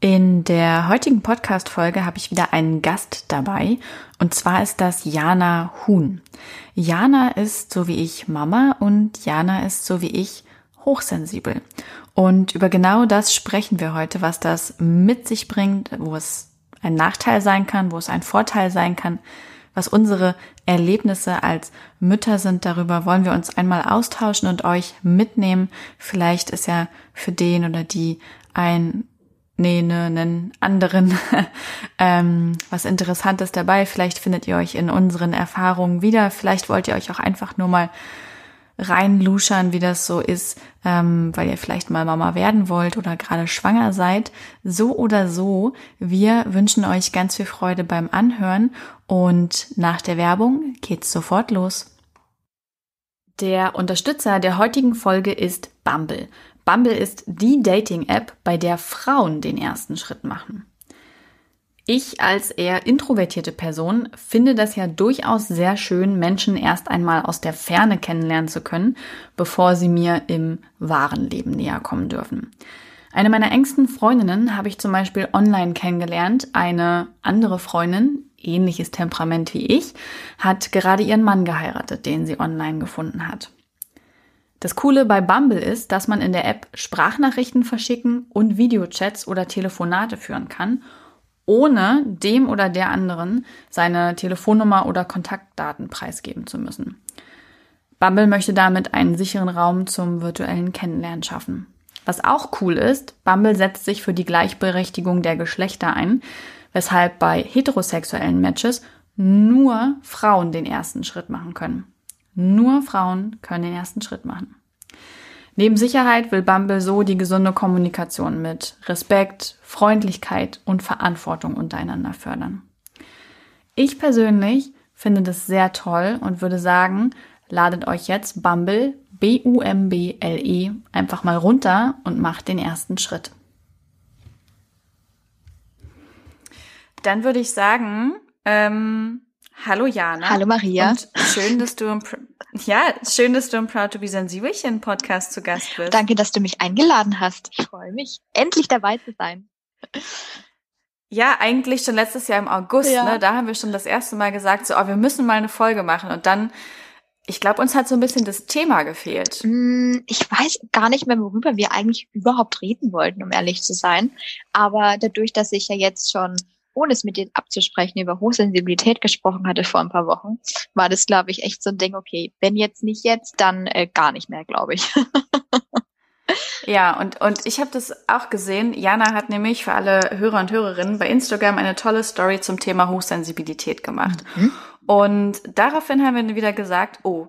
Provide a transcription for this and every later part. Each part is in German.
In der heutigen Podcast-Folge habe ich wieder einen Gast dabei und zwar ist das Jana Huhn. Jana ist so wie ich Mama und Jana ist so wie ich hochsensibel. Und über genau das sprechen wir heute, was das mit sich bringt, wo es ein Nachteil sein kann, wo es ein Vorteil sein kann, was unsere Erlebnisse als Mütter sind. Darüber wollen wir uns einmal austauschen und euch mitnehmen. Vielleicht ist ja für den oder die ein nee, ne, einen anderen ähm, was Interessantes dabei. Vielleicht findet ihr euch in unseren Erfahrungen wieder. Vielleicht wollt ihr euch auch einfach nur mal reinluschern, wie das so ist, ähm, weil ihr vielleicht mal Mama werden wollt oder gerade schwanger seid. So oder so, wir wünschen euch ganz viel Freude beim Anhören und nach der Werbung geht's sofort los. Der Unterstützer der heutigen Folge ist Bumble. Bumble ist die Dating-App, bei der Frauen den ersten Schritt machen. Ich als eher introvertierte Person finde das ja durchaus sehr schön, Menschen erst einmal aus der Ferne kennenlernen zu können, bevor sie mir im wahren Leben näher kommen dürfen. Eine meiner engsten Freundinnen habe ich zum Beispiel online kennengelernt. Eine andere Freundin, ähnliches Temperament wie ich, hat gerade ihren Mann geheiratet, den sie online gefunden hat. Das Coole bei Bumble ist, dass man in der App Sprachnachrichten verschicken und Videochats oder Telefonate führen kann, ohne dem oder der anderen seine Telefonnummer oder Kontaktdaten preisgeben zu müssen. Bumble möchte damit einen sicheren Raum zum virtuellen Kennenlernen schaffen. Was auch cool ist, Bumble setzt sich für die Gleichberechtigung der Geschlechter ein, weshalb bei heterosexuellen Matches nur Frauen den ersten Schritt machen können. Nur Frauen können den ersten Schritt machen. Neben Sicherheit will Bumble so die gesunde Kommunikation mit Respekt, Freundlichkeit und Verantwortung untereinander fördern. Ich persönlich finde das sehr toll und würde sagen, ladet euch jetzt Bumble, B-U-M-B-L-E, einfach mal runter und macht den ersten Schritt. Dann würde ich sagen, ähm, Hallo Jana. Hallo Maria. Und schön, dass du im, ja, schön, dass du im Proud to be Sensibelchen Podcast zu Gast bist. Danke, dass du mich eingeladen hast. Ich freue mich, endlich dabei zu sein. Ja, eigentlich schon letztes Jahr im August, ja. ne? Da haben wir schon das erste Mal gesagt, so, oh, wir müssen mal eine Folge machen. Und dann, ich glaube, uns hat so ein bisschen das Thema gefehlt. Mm, ich weiß gar nicht mehr, worüber wir eigentlich überhaupt reden wollten, um ehrlich zu sein. Aber dadurch, dass ich ja jetzt schon ohne es mit denen abzusprechen, über Hochsensibilität gesprochen hatte vor ein paar Wochen, war das, glaube ich, echt so ein Ding, okay, wenn jetzt nicht jetzt, dann äh, gar nicht mehr, glaube ich. Ja, und, und ich habe das auch gesehen. Jana hat nämlich für alle Hörer und Hörerinnen bei Instagram eine tolle Story zum Thema Hochsensibilität gemacht. Mhm. Und daraufhin haben wir wieder gesagt, oh,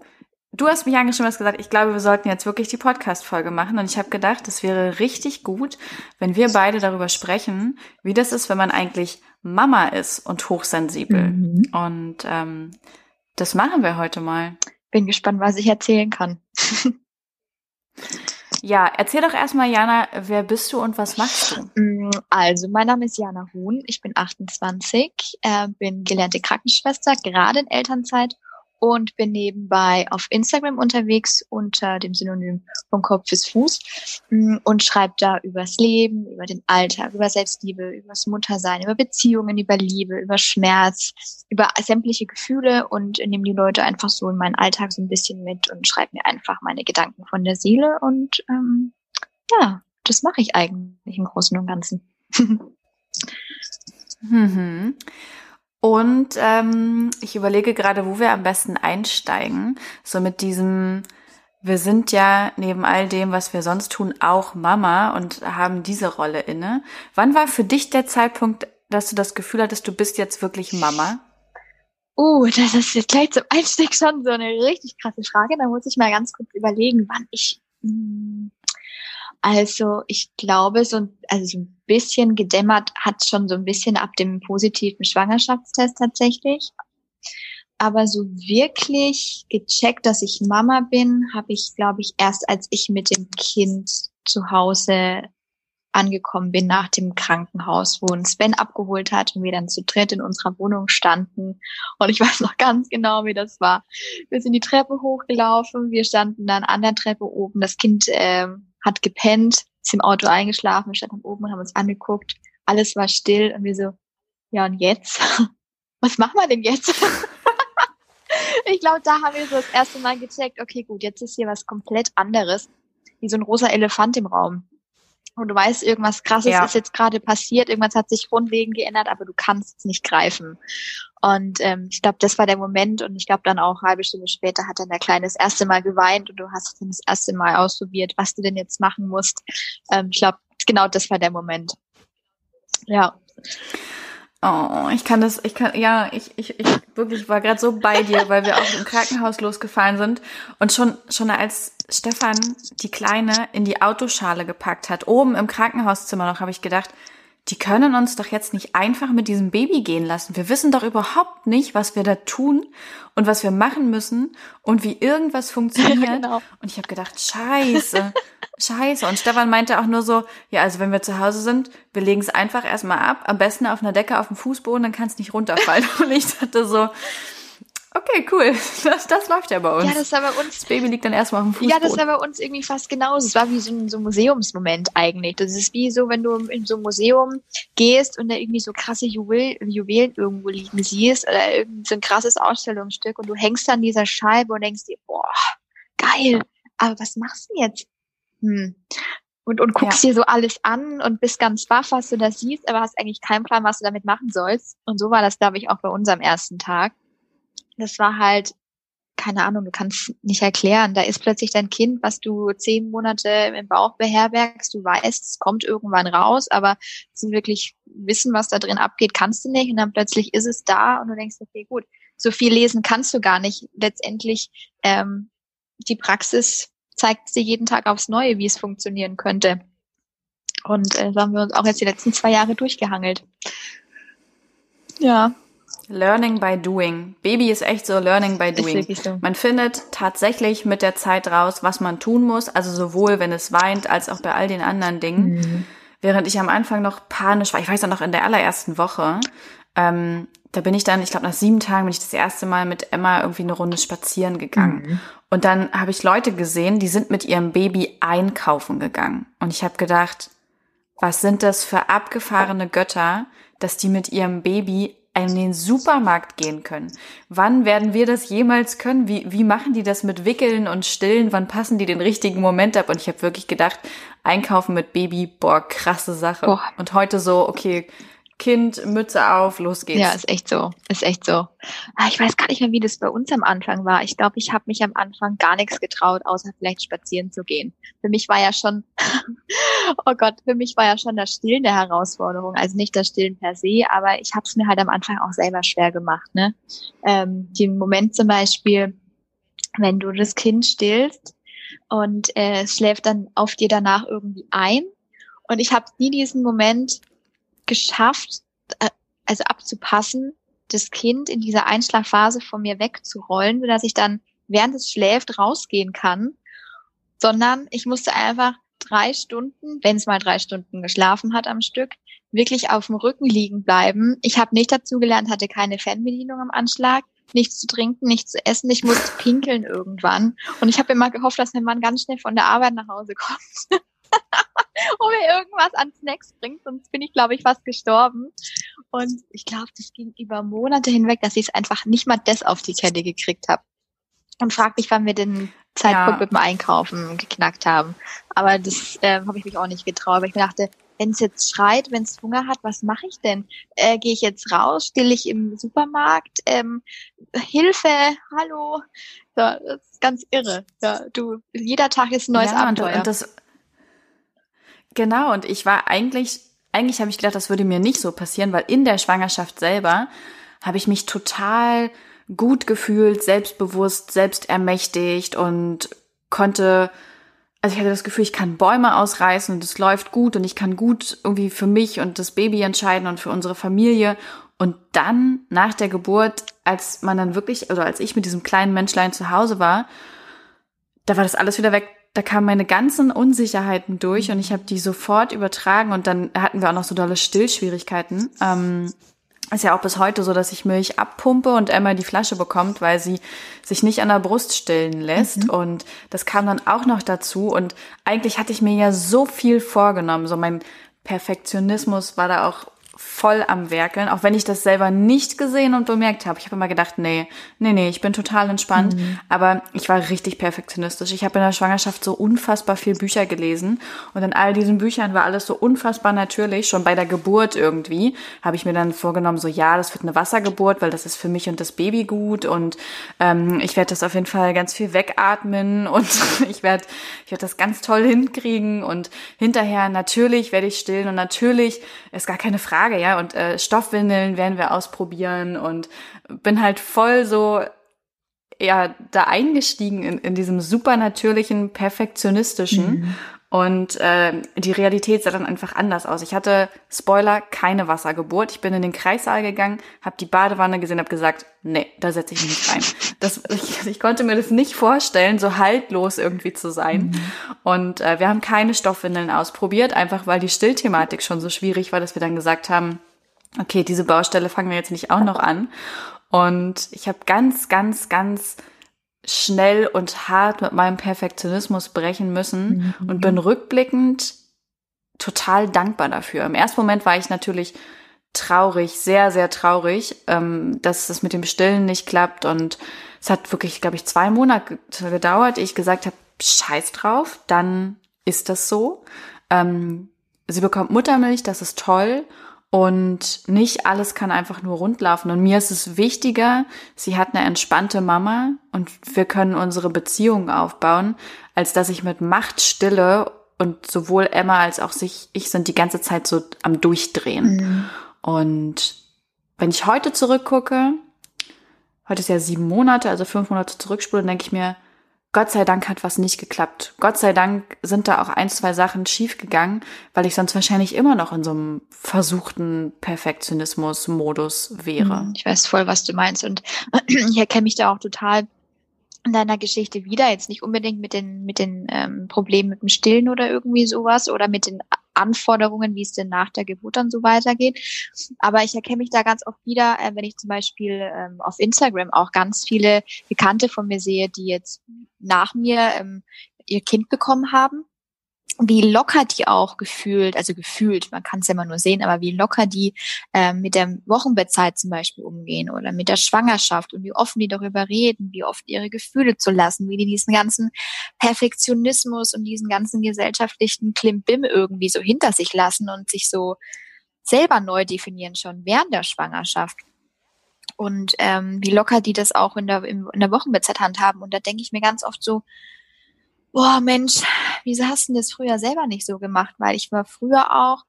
du hast mich angeschrieben, hast gesagt, ich glaube, wir sollten jetzt wirklich die Podcast-Folge machen. Und ich habe gedacht, es wäre richtig gut, wenn wir beide darüber sprechen, wie das ist, wenn man eigentlich Mama ist und hochsensibel. Mhm. Und ähm, das machen wir heute mal. Bin gespannt, was ich erzählen kann. ja, erzähl doch erstmal, Jana, wer bist du und was machst du? Mm, also, mein Name ist Jana Huhn, ich bin 28, äh, bin gelernte Krankenschwester, gerade in Elternzeit und bin nebenbei auf Instagram unterwegs unter dem Synonym vom Kopf bis Fuß mm, und schreibe da übers Leben, über den Alltag, über Selbstliebe, übers Muttersein, über Beziehungen, über Liebe, über Schmerz, über sämtliche Gefühle und nehme die Leute einfach so in meinen Alltag so ein bisschen mit und schreibe mir einfach meine Gedanken von der Seele und ähm, ja, das mache ich eigentlich im Großen und Ganzen. Mhm. Und ähm, ich überlege gerade, wo wir am besten einsteigen. So mit diesem, wir sind ja neben all dem, was wir sonst tun, auch Mama und haben diese Rolle inne. Wann war für dich der Zeitpunkt, dass du das Gefühl hattest, du bist jetzt wirklich Mama? Uh, das ist jetzt gleich zum Einstieg schon so eine richtig krasse Frage. Da muss ich mal ganz kurz überlegen, wann ich. Hm, also ich glaube, so, also so ein bisschen gedämmert hat schon so ein bisschen ab dem positiven Schwangerschaftstest tatsächlich. Aber so wirklich gecheckt, dass ich Mama bin, habe ich, glaube ich, erst als ich mit dem Kind zu Hause angekommen bin nach dem Krankenhaus, wo uns Sven abgeholt hat und wir dann zu dritt in unserer Wohnung standen. Und ich weiß noch ganz genau, wie das war. Wir sind die Treppe hochgelaufen, wir standen dann an der Treppe oben. Das Kind äh, hat gepennt, ist im Auto eingeschlafen, wir standen oben und haben uns angeguckt. Alles war still und wir so, ja und jetzt? Was machen wir denn jetzt? ich glaube, da haben wir so das erste Mal gecheckt, okay, gut, jetzt ist hier was komplett anderes, wie so ein rosa Elefant im Raum und du weißt, irgendwas krasses ja. ist jetzt gerade passiert, irgendwas hat sich grundlegend geändert, aber du kannst es nicht greifen. Und ähm, ich glaube, das war der Moment und ich glaube dann auch halbe Stunde später hat dann der Kleine das erste Mal geweint und du hast dann das erste Mal ausprobiert, was du denn jetzt machen musst. Ähm, ich glaube, genau das war der Moment. Ja. Oh, ich kann das, ich kann, ja, ich, ich, ich wirklich war gerade so bei dir, weil wir auch im Krankenhaus losgefahren sind und schon, schon als Stefan die Kleine in die Autoschale gepackt hat, oben im Krankenhauszimmer noch, habe ich gedacht, die können uns doch jetzt nicht einfach mit diesem Baby gehen lassen. Wir wissen doch überhaupt nicht, was wir da tun und was wir machen müssen und wie irgendwas funktioniert. Ja, genau. Und ich habe gedacht, scheiße, scheiße. Und Stefan meinte auch nur so, ja, also wenn wir zu Hause sind, wir legen es einfach erstmal ab, am besten auf einer Decke auf dem Fußboden, dann kann es nicht runterfallen. Und ich dachte so, Okay, cool. Das, das läuft ja bei uns. Ja, das war bei uns. Das Baby liegt dann erstmal auf dem Fußboden. Ja, das war bei uns irgendwie fast genauso. Es war wie so ein, so ein Museumsmoment eigentlich. Das ist wie so, wenn du in so ein Museum gehst und da irgendwie so krasse Juwel, Juwelen irgendwo liegen siehst oder irgend so ein krasses Ausstellungsstück und du hängst an dieser Scheibe und denkst dir, boah, geil. Aber was machst du jetzt? Hm. Und, und guckst ja. dir so alles an und bist ganz baff, was du da siehst, aber hast eigentlich keinen Plan, was du damit machen sollst. Und so war das, glaube ich, auch bei unserem ersten Tag das war halt, keine Ahnung, du kannst nicht erklären. Da ist plötzlich dein Kind, was du zehn Monate im Bauch beherbergst. Du weißt, es kommt irgendwann raus, aber zu wirklich wissen, was da drin abgeht, kannst du nicht. Und dann plötzlich ist es da und du denkst, okay, gut, so viel lesen kannst du gar nicht. Letztendlich, ähm, die Praxis zeigt dir jeden Tag aufs Neue, wie es funktionieren könnte. Und äh, so haben wir uns auch jetzt die letzten zwei Jahre durchgehangelt. Ja. Learning by doing. Baby ist echt so Learning by doing. So. Man findet tatsächlich mit der Zeit raus, was man tun muss. Also sowohl, wenn es weint, als auch bei all den anderen Dingen. Mhm. Während ich am Anfang noch panisch war, ich weiß auch noch in der allerersten Woche, ähm, da bin ich dann, ich glaube nach sieben Tagen bin ich das erste Mal mit Emma irgendwie eine Runde spazieren gegangen. Mhm. Und dann habe ich Leute gesehen, die sind mit ihrem Baby einkaufen gegangen. Und ich habe gedacht, was sind das für abgefahrene Götter, dass die mit ihrem Baby in den Supermarkt gehen können. Wann werden wir das jemals können? Wie, wie machen die das mit Wickeln und Stillen? Wann passen die den richtigen Moment ab? Und ich habe wirklich gedacht, einkaufen mit Baby, boah, krasse Sache. Boah. Und heute so, okay, Kind, Mütze auf, los geht's. Ja, ist echt so. Ist echt so. Ah, ich weiß gar nicht mehr, wie das bei uns am Anfang war. Ich glaube, ich habe mich am Anfang gar nichts getraut, außer vielleicht spazieren zu gehen. Für mich war ja schon, oh Gott, für mich war ja schon das Stillen der Herausforderung. Also nicht das Stillen per se, aber ich habe es mir halt am Anfang auch selber schwer gemacht. Ne? Ähm, den Moment zum Beispiel, wenn du das Kind stillst und äh, es schläft dann auf dir danach irgendwie ein. Und ich habe nie diesen Moment geschafft, äh, also abzupassen, das Kind in dieser Einschlafphase von mir wegzurollen, sodass ich dann, während es schläft, rausgehen kann, sondern ich musste einfach drei Stunden, wenn es mal drei Stunden geschlafen hat am Stück, wirklich auf dem Rücken liegen bleiben. Ich habe nicht dazu gelernt, hatte keine Fernbedienung am Anschlag, nichts zu trinken, nichts zu essen. Ich musste pinkeln irgendwann. Und ich habe immer gehofft, dass mein Mann ganz schnell von der Arbeit nach Hause kommt. und mir irgendwas an Snacks bringt, sonst bin ich, glaube ich, fast gestorben. Und ich glaube, das ging über Monate hinweg, dass ich es einfach nicht mal das auf die Kette gekriegt habe. Und frag mich, wann wir den Zeitpunkt ja. mit dem Einkaufen geknackt haben. Aber das ähm, habe ich mich auch nicht getraut, weil ich mir dachte, wenn es jetzt schreit, wenn es Hunger hat, was mache ich denn? Äh, Gehe ich jetzt raus? Still ich im Supermarkt? Ähm, Hilfe, hallo. Ja, das ist ganz irre. Ja, du, jeder Tag ist ein neues ja, Abenteuer. Und, und das, genau, und ich war eigentlich, eigentlich habe ich gedacht, das würde mir nicht so passieren, weil in der Schwangerschaft selber habe ich mich total gut gefühlt, selbstbewusst, selbstermächtigt und konnte, also ich hatte das Gefühl, ich kann Bäume ausreißen und es läuft gut und ich kann gut irgendwie für mich und das Baby entscheiden und für unsere Familie. Und dann nach der Geburt, als man dann wirklich, oder als ich mit diesem kleinen Menschlein zu Hause war, da war das alles wieder weg. Da kamen meine ganzen Unsicherheiten durch und ich habe die sofort übertragen und dann hatten wir auch noch so dolle Stillschwierigkeiten. Ähm, ist ja auch bis heute so, dass ich Milch abpumpe und Emma die Flasche bekommt, weil sie sich nicht an der Brust stillen lässt. Mhm. Und das kam dann auch noch dazu. Und eigentlich hatte ich mir ja so viel vorgenommen. So mein Perfektionismus war da auch voll am Werkeln, auch wenn ich das selber nicht gesehen und bemerkt habe. Ich habe immer gedacht, nee, nee, nee, ich bin total entspannt. Mhm. Aber ich war richtig perfektionistisch. Ich habe in der Schwangerschaft so unfassbar viel Bücher gelesen und in all diesen Büchern war alles so unfassbar natürlich. Schon bei der Geburt irgendwie habe ich mir dann vorgenommen, so ja, das wird eine Wassergeburt, weil das ist für mich und das Baby gut und ähm, ich werde das auf jeden Fall ganz viel wegatmen und ich werde ich werde das ganz toll hinkriegen und hinterher natürlich werde ich stillen und natürlich ist gar keine Frage, ja, und äh, Stoffwindeln werden wir ausprobieren und bin halt voll so ja da eingestiegen in, in diesem supernatürlichen, perfektionistischen. Mhm. Und äh, die Realität sah dann einfach anders aus. Ich hatte, Spoiler, keine Wassergeburt. Ich bin in den Kreissaal gegangen, habe die Badewanne gesehen, habe gesagt, nee, da setze ich mich nicht rein. Das, ich, ich, konnte mir das nicht vorstellen, so haltlos irgendwie zu sein. Mhm. Und äh, wir haben keine Stoffwindeln ausprobiert, einfach weil die Stillthematik schon so schwierig war, dass wir dann gesagt haben, okay, diese Baustelle fangen wir jetzt nicht auch noch an. Und ich habe ganz, ganz, ganz schnell und hart mit meinem Perfektionismus brechen müssen mhm. und bin rückblickend total dankbar dafür. Im ersten Moment war ich natürlich traurig, sehr, sehr traurig, ähm, dass es mit dem Stillen nicht klappt. Und es hat wirklich, glaube ich, zwei Monate gedauert, ich gesagt habe, scheiß drauf, dann ist das so. Ähm, sie bekommt Muttermilch, das ist toll. Und nicht alles kann einfach nur rundlaufen. Und mir ist es wichtiger, sie hat eine entspannte Mama und wir können unsere Beziehung aufbauen, als dass ich mit Macht stille und sowohl Emma als auch sich, ich sind die ganze Zeit so am Durchdrehen. Mhm. Und wenn ich heute zurückgucke, heute ist ja sieben Monate, also fünf Monate zurückspule, denke ich mir, Gott sei Dank hat was nicht geklappt. Gott sei Dank sind da auch ein, zwei Sachen schiefgegangen, weil ich sonst wahrscheinlich immer noch in so einem versuchten Perfektionismus-Modus wäre. Hm, ich weiß voll, was du meinst. Und ich erkenne mich da auch total in deiner Geschichte wieder. Jetzt nicht unbedingt mit den, mit den ähm, Problemen mit dem Stillen oder irgendwie sowas oder mit den Anforderungen, wie es denn nach der Geburt dann so weitergeht. Aber ich erkenne mich da ganz oft wieder, äh, wenn ich zum Beispiel ähm, auf Instagram auch ganz viele Bekannte von mir sehe, die jetzt nach mir ähm, ihr Kind bekommen haben wie locker die auch gefühlt, also gefühlt, man kann es ja immer nur sehen, aber wie locker die ähm, mit der Wochenbettzeit zum Beispiel umgehen oder mit der Schwangerschaft und wie offen die darüber reden, wie oft ihre Gefühle zu lassen, wie die diesen ganzen Perfektionismus und diesen ganzen gesellschaftlichen Klimbim irgendwie so hinter sich lassen und sich so selber neu definieren schon während der Schwangerschaft. Und ähm, wie locker die das auch in der, in der Wochenbettzeit handhaben. Und da denke ich mir ganz oft so, boah Mensch, wieso hast du das früher selber nicht so gemacht? Weil ich war früher auch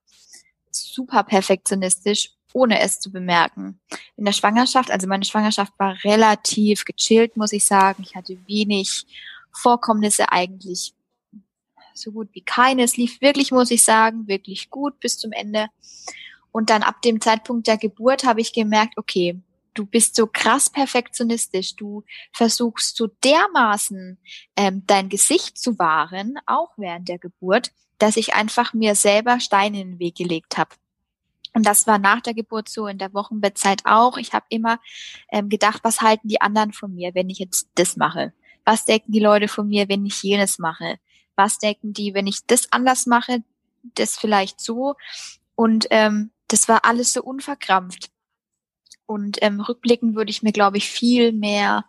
super perfektionistisch, ohne es zu bemerken. In der Schwangerschaft, also meine Schwangerschaft war relativ gechillt, muss ich sagen. Ich hatte wenig Vorkommnisse eigentlich so gut wie keine. Es lief wirklich, muss ich sagen, wirklich gut bis zum Ende. Und dann ab dem Zeitpunkt der Geburt habe ich gemerkt, okay, du bist so krass perfektionistisch, du versuchst so dermaßen ähm, dein Gesicht zu wahren, auch während der Geburt, dass ich einfach mir selber Steine in den Weg gelegt habe. Und das war nach der Geburt so, in der Wochenbettzeit auch. Ich habe immer ähm, gedacht, was halten die anderen von mir, wenn ich jetzt das mache? Was denken die Leute von mir, wenn ich jenes mache? Was denken die, wenn ich das anders mache, das vielleicht so? Und ähm, das war alles so unverkrampft. Und ähm, rückblickend würde ich mir, glaube ich, viel mehr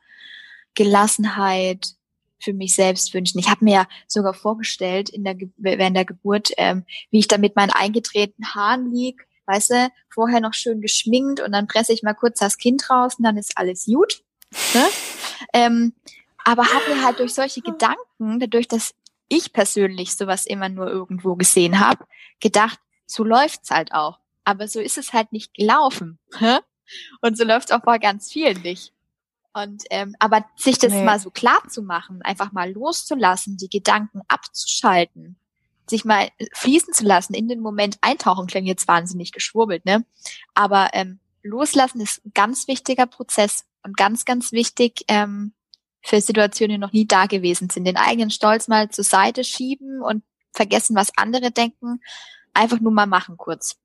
Gelassenheit, für mich selbst wünschen. Ich habe mir ja sogar vorgestellt in der während der Geburt, ähm, wie ich da mit meinen eingetretenen Haaren lieg, weißt du, vorher noch schön geschminkt und dann presse ich mal kurz das Kind raus und dann ist alles gut. Ne? Ähm, aber habe mir halt durch solche Gedanken, dadurch, dass ich persönlich sowas immer nur irgendwo gesehen habe, gedacht, so läuft's halt auch. Aber so ist es halt nicht gelaufen. Und so läuft's auch bei ganz vielen nicht. Und ähm, aber sich das nee. mal so klar zu machen, einfach mal loszulassen, die Gedanken abzuschalten, sich mal fließen zu lassen, in den Moment eintauchen, klingt jetzt wahnsinnig geschwurbelt, ne? Aber ähm, loslassen ist ein ganz wichtiger Prozess und ganz, ganz wichtig ähm, für Situationen, die noch nie da gewesen sind. Den eigenen Stolz mal zur Seite schieben und vergessen, was andere denken. Einfach nur mal machen kurz.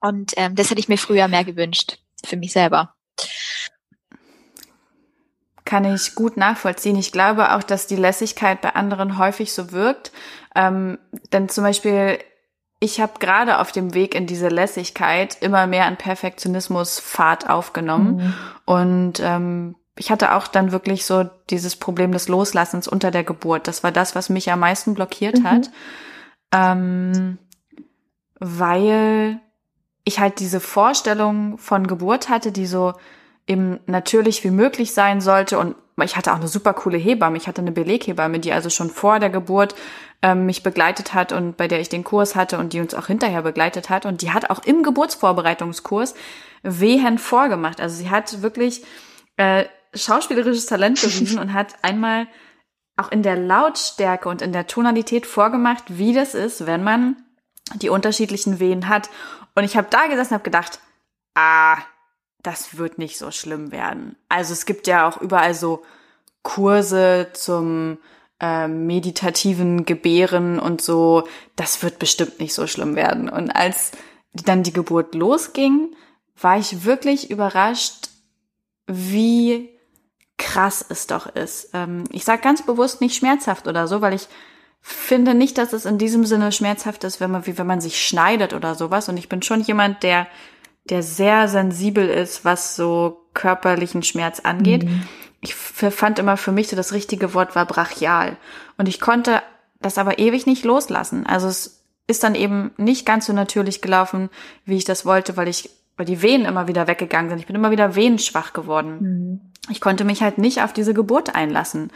Und ähm, das hätte ich mir früher mehr gewünscht, für mich selber kann ich gut nachvollziehen. Ich glaube auch, dass die Lässigkeit bei anderen häufig so wirkt. Ähm, denn zum Beispiel, ich habe gerade auf dem Weg in diese Lässigkeit immer mehr an Perfektionismus Fahrt aufgenommen. Mhm. Und ähm, ich hatte auch dann wirklich so dieses Problem des Loslassens unter der Geburt. Das war das, was mich am meisten blockiert mhm. hat. Ähm, weil ich halt diese Vorstellung von Geburt hatte, die so eben natürlich wie möglich sein sollte. Und ich hatte auch eine super coole Hebamme. Ich hatte eine Beleghebamme, die also schon vor der Geburt ähm, mich begleitet hat und bei der ich den Kurs hatte und die uns auch hinterher begleitet hat. Und die hat auch im Geburtsvorbereitungskurs vehend vorgemacht. Also sie hat wirklich äh, schauspielerisches Talent bewiesen und hat einmal auch in der Lautstärke und in der Tonalität vorgemacht, wie das ist, wenn man die unterschiedlichen Wehen hat. Und ich habe da gesessen und habe gedacht, ah, das wird nicht so schlimm werden. Also es gibt ja auch überall so Kurse zum äh, meditativen Gebären und so. Das wird bestimmt nicht so schlimm werden. Und als dann die Geburt losging, war ich wirklich überrascht, wie krass es doch ist. Ähm, ich sage ganz bewusst nicht schmerzhaft oder so, weil ich finde nicht, dass es in diesem Sinne schmerzhaft ist, wenn man, wie wenn man sich schneidet oder sowas. Und ich bin schon jemand, der der sehr sensibel ist, was so körperlichen Schmerz angeht. Mhm. Ich fand immer für mich so das richtige Wort war brachial. Und ich konnte das aber ewig nicht loslassen. Also es ist dann eben nicht ganz so natürlich gelaufen, wie ich das wollte, weil ich, weil die Wehen immer wieder weggegangen sind. Ich bin immer wieder wehenschwach geworden. Mhm. Ich konnte mich halt nicht auf diese Geburt einlassen.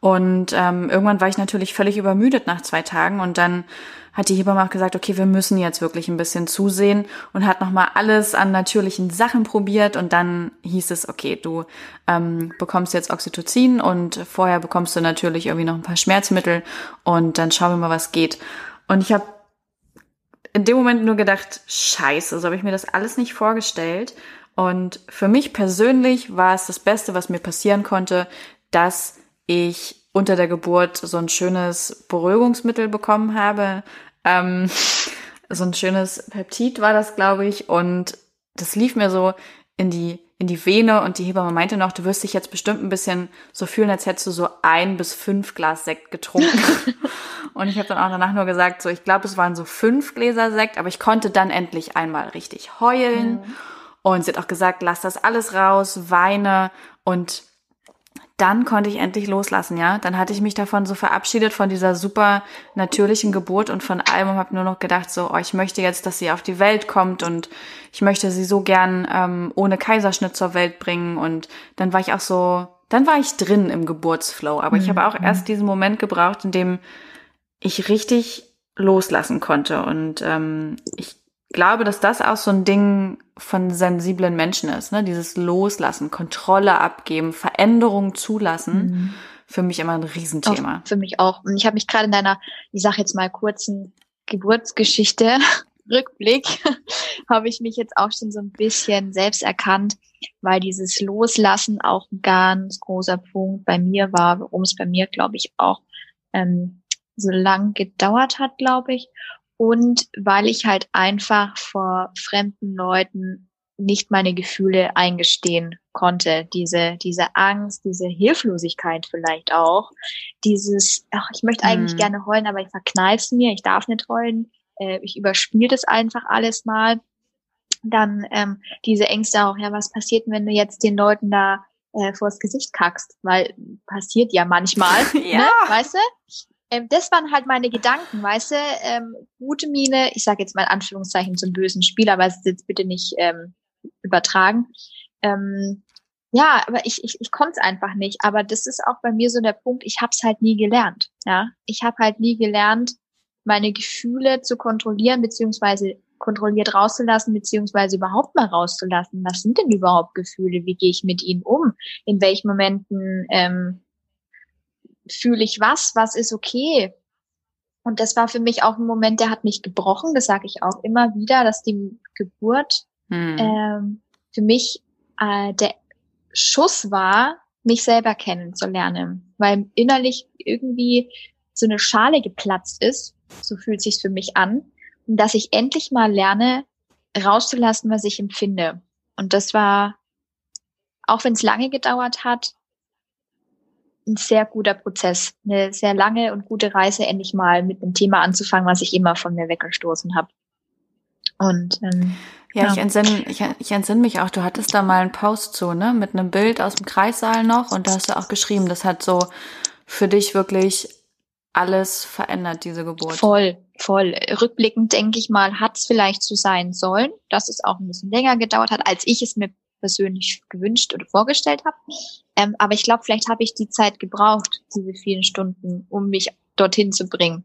Und ähm, irgendwann war ich natürlich völlig übermüdet nach zwei Tagen und dann hat die Hebamme auch gesagt, okay, wir müssen jetzt wirklich ein bisschen zusehen und hat nochmal alles an natürlichen Sachen probiert und dann hieß es, okay, du ähm, bekommst jetzt Oxytocin und vorher bekommst du natürlich irgendwie noch ein paar Schmerzmittel und dann schauen wir mal, was geht. Und ich habe in dem Moment nur gedacht, scheiße, so habe ich mir das alles nicht vorgestellt. Und für mich persönlich war es das Beste, was mir passieren konnte, dass ich unter der Geburt so ein schönes Beruhigungsmittel bekommen habe. Ähm, so ein schönes Peptid war das, glaube ich. Und das lief mir so in die, in die Vene und die Hebamme meinte noch, du wirst dich jetzt bestimmt ein bisschen so fühlen, als hättest du so ein bis fünf Glas Sekt getrunken. und ich habe dann auch danach nur gesagt, so ich glaube, es waren so fünf Gläser Sekt, aber ich konnte dann endlich einmal richtig heulen. Mhm. Und sie hat auch gesagt, lass das alles raus, weine und dann konnte ich endlich loslassen, ja. Dann hatte ich mich davon so verabschiedet von dieser super natürlichen Geburt und von allem und habe nur noch gedacht, so, oh, ich möchte jetzt, dass sie auf die Welt kommt und ich möchte sie so gern ähm, ohne Kaiserschnitt zur Welt bringen. Und dann war ich auch so, dann war ich drin im Geburtsflow. Aber mhm. ich habe auch erst diesen Moment gebraucht, in dem ich richtig loslassen konnte. Und ähm, ich glaube, dass das auch so ein Ding von sensiblen Menschen ist, ne? Dieses Loslassen, Kontrolle abgeben, Veränderung zulassen. Mhm. Für mich immer ein Riesenthema. Auch für mich auch. Und ich habe mich gerade in deiner, ich sage jetzt mal kurzen Geburtsgeschichte, Rückblick, habe ich mich jetzt auch schon so ein bisschen selbst erkannt, weil dieses Loslassen auch ein ganz großer Punkt bei mir war, warum es bei mir, glaube ich, auch ähm, so lang gedauert hat, glaube ich und weil ich halt einfach vor fremden Leuten nicht meine Gefühle eingestehen konnte. Diese, diese Angst, diese Hilflosigkeit vielleicht auch. Dieses, ach, ich möchte eigentlich mhm. gerne heulen, aber ich verkneife mir, ich darf nicht heulen. Äh, ich überspiele das einfach alles mal. Dann ähm, diese Ängste auch, ja, was passiert, wenn du jetzt den Leuten da äh, vors Gesicht kackst, weil passiert ja manchmal, ja. Ne, weißt du? Ähm, das waren halt meine Gedanken, weißt du? Ähm, gute Miene, ich sage jetzt mal in Anführungszeichen zum bösen Spiel, aber es ist jetzt bitte nicht ähm, übertragen. Ähm, ja, aber ich, ich, ich konnte es einfach nicht. Aber das ist auch bei mir so der Punkt, ich habe es halt nie gelernt. Ja, Ich habe halt nie gelernt, meine Gefühle zu kontrollieren, beziehungsweise kontrolliert rauszulassen, beziehungsweise überhaupt mal rauszulassen. Was sind denn überhaupt Gefühle? Wie gehe ich mit ihnen um? In welchen Momenten ähm, fühle ich was? Was ist okay? Und das war für mich auch ein Moment, der hat mich gebrochen. Das sage ich auch immer wieder, dass die Geburt hm. ähm, für mich äh, der Schuss war, mich selber kennenzulernen, weil innerlich irgendwie so eine Schale geplatzt ist, so fühlt sich's für mich an, und dass ich endlich mal lerne, rauszulassen, was ich empfinde. Und das war, auch wenn es lange gedauert hat, ein sehr guter Prozess, eine sehr lange und gute Reise, endlich mal mit einem Thema anzufangen, was ich immer von mir weggestoßen habe. Und ähm, ja, ja, ich entsinne, ich, ich entsinne mich auch, du hattest da mal einen Post so, ne, mit einem Bild aus dem Kreissaal noch und da hast du auch geschrieben, das hat so für dich wirklich alles verändert, diese Geburt. Voll, voll. Rückblickend denke ich mal, hat es vielleicht so sein sollen, dass es auch ein bisschen länger gedauert hat, als ich es mir persönlich gewünscht oder vorgestellt habe. Ähm, aber ich glaube, vielleicht habe ich die Zeit gebraucht, diese vielen Stunden, um mich dorthin zu bringen.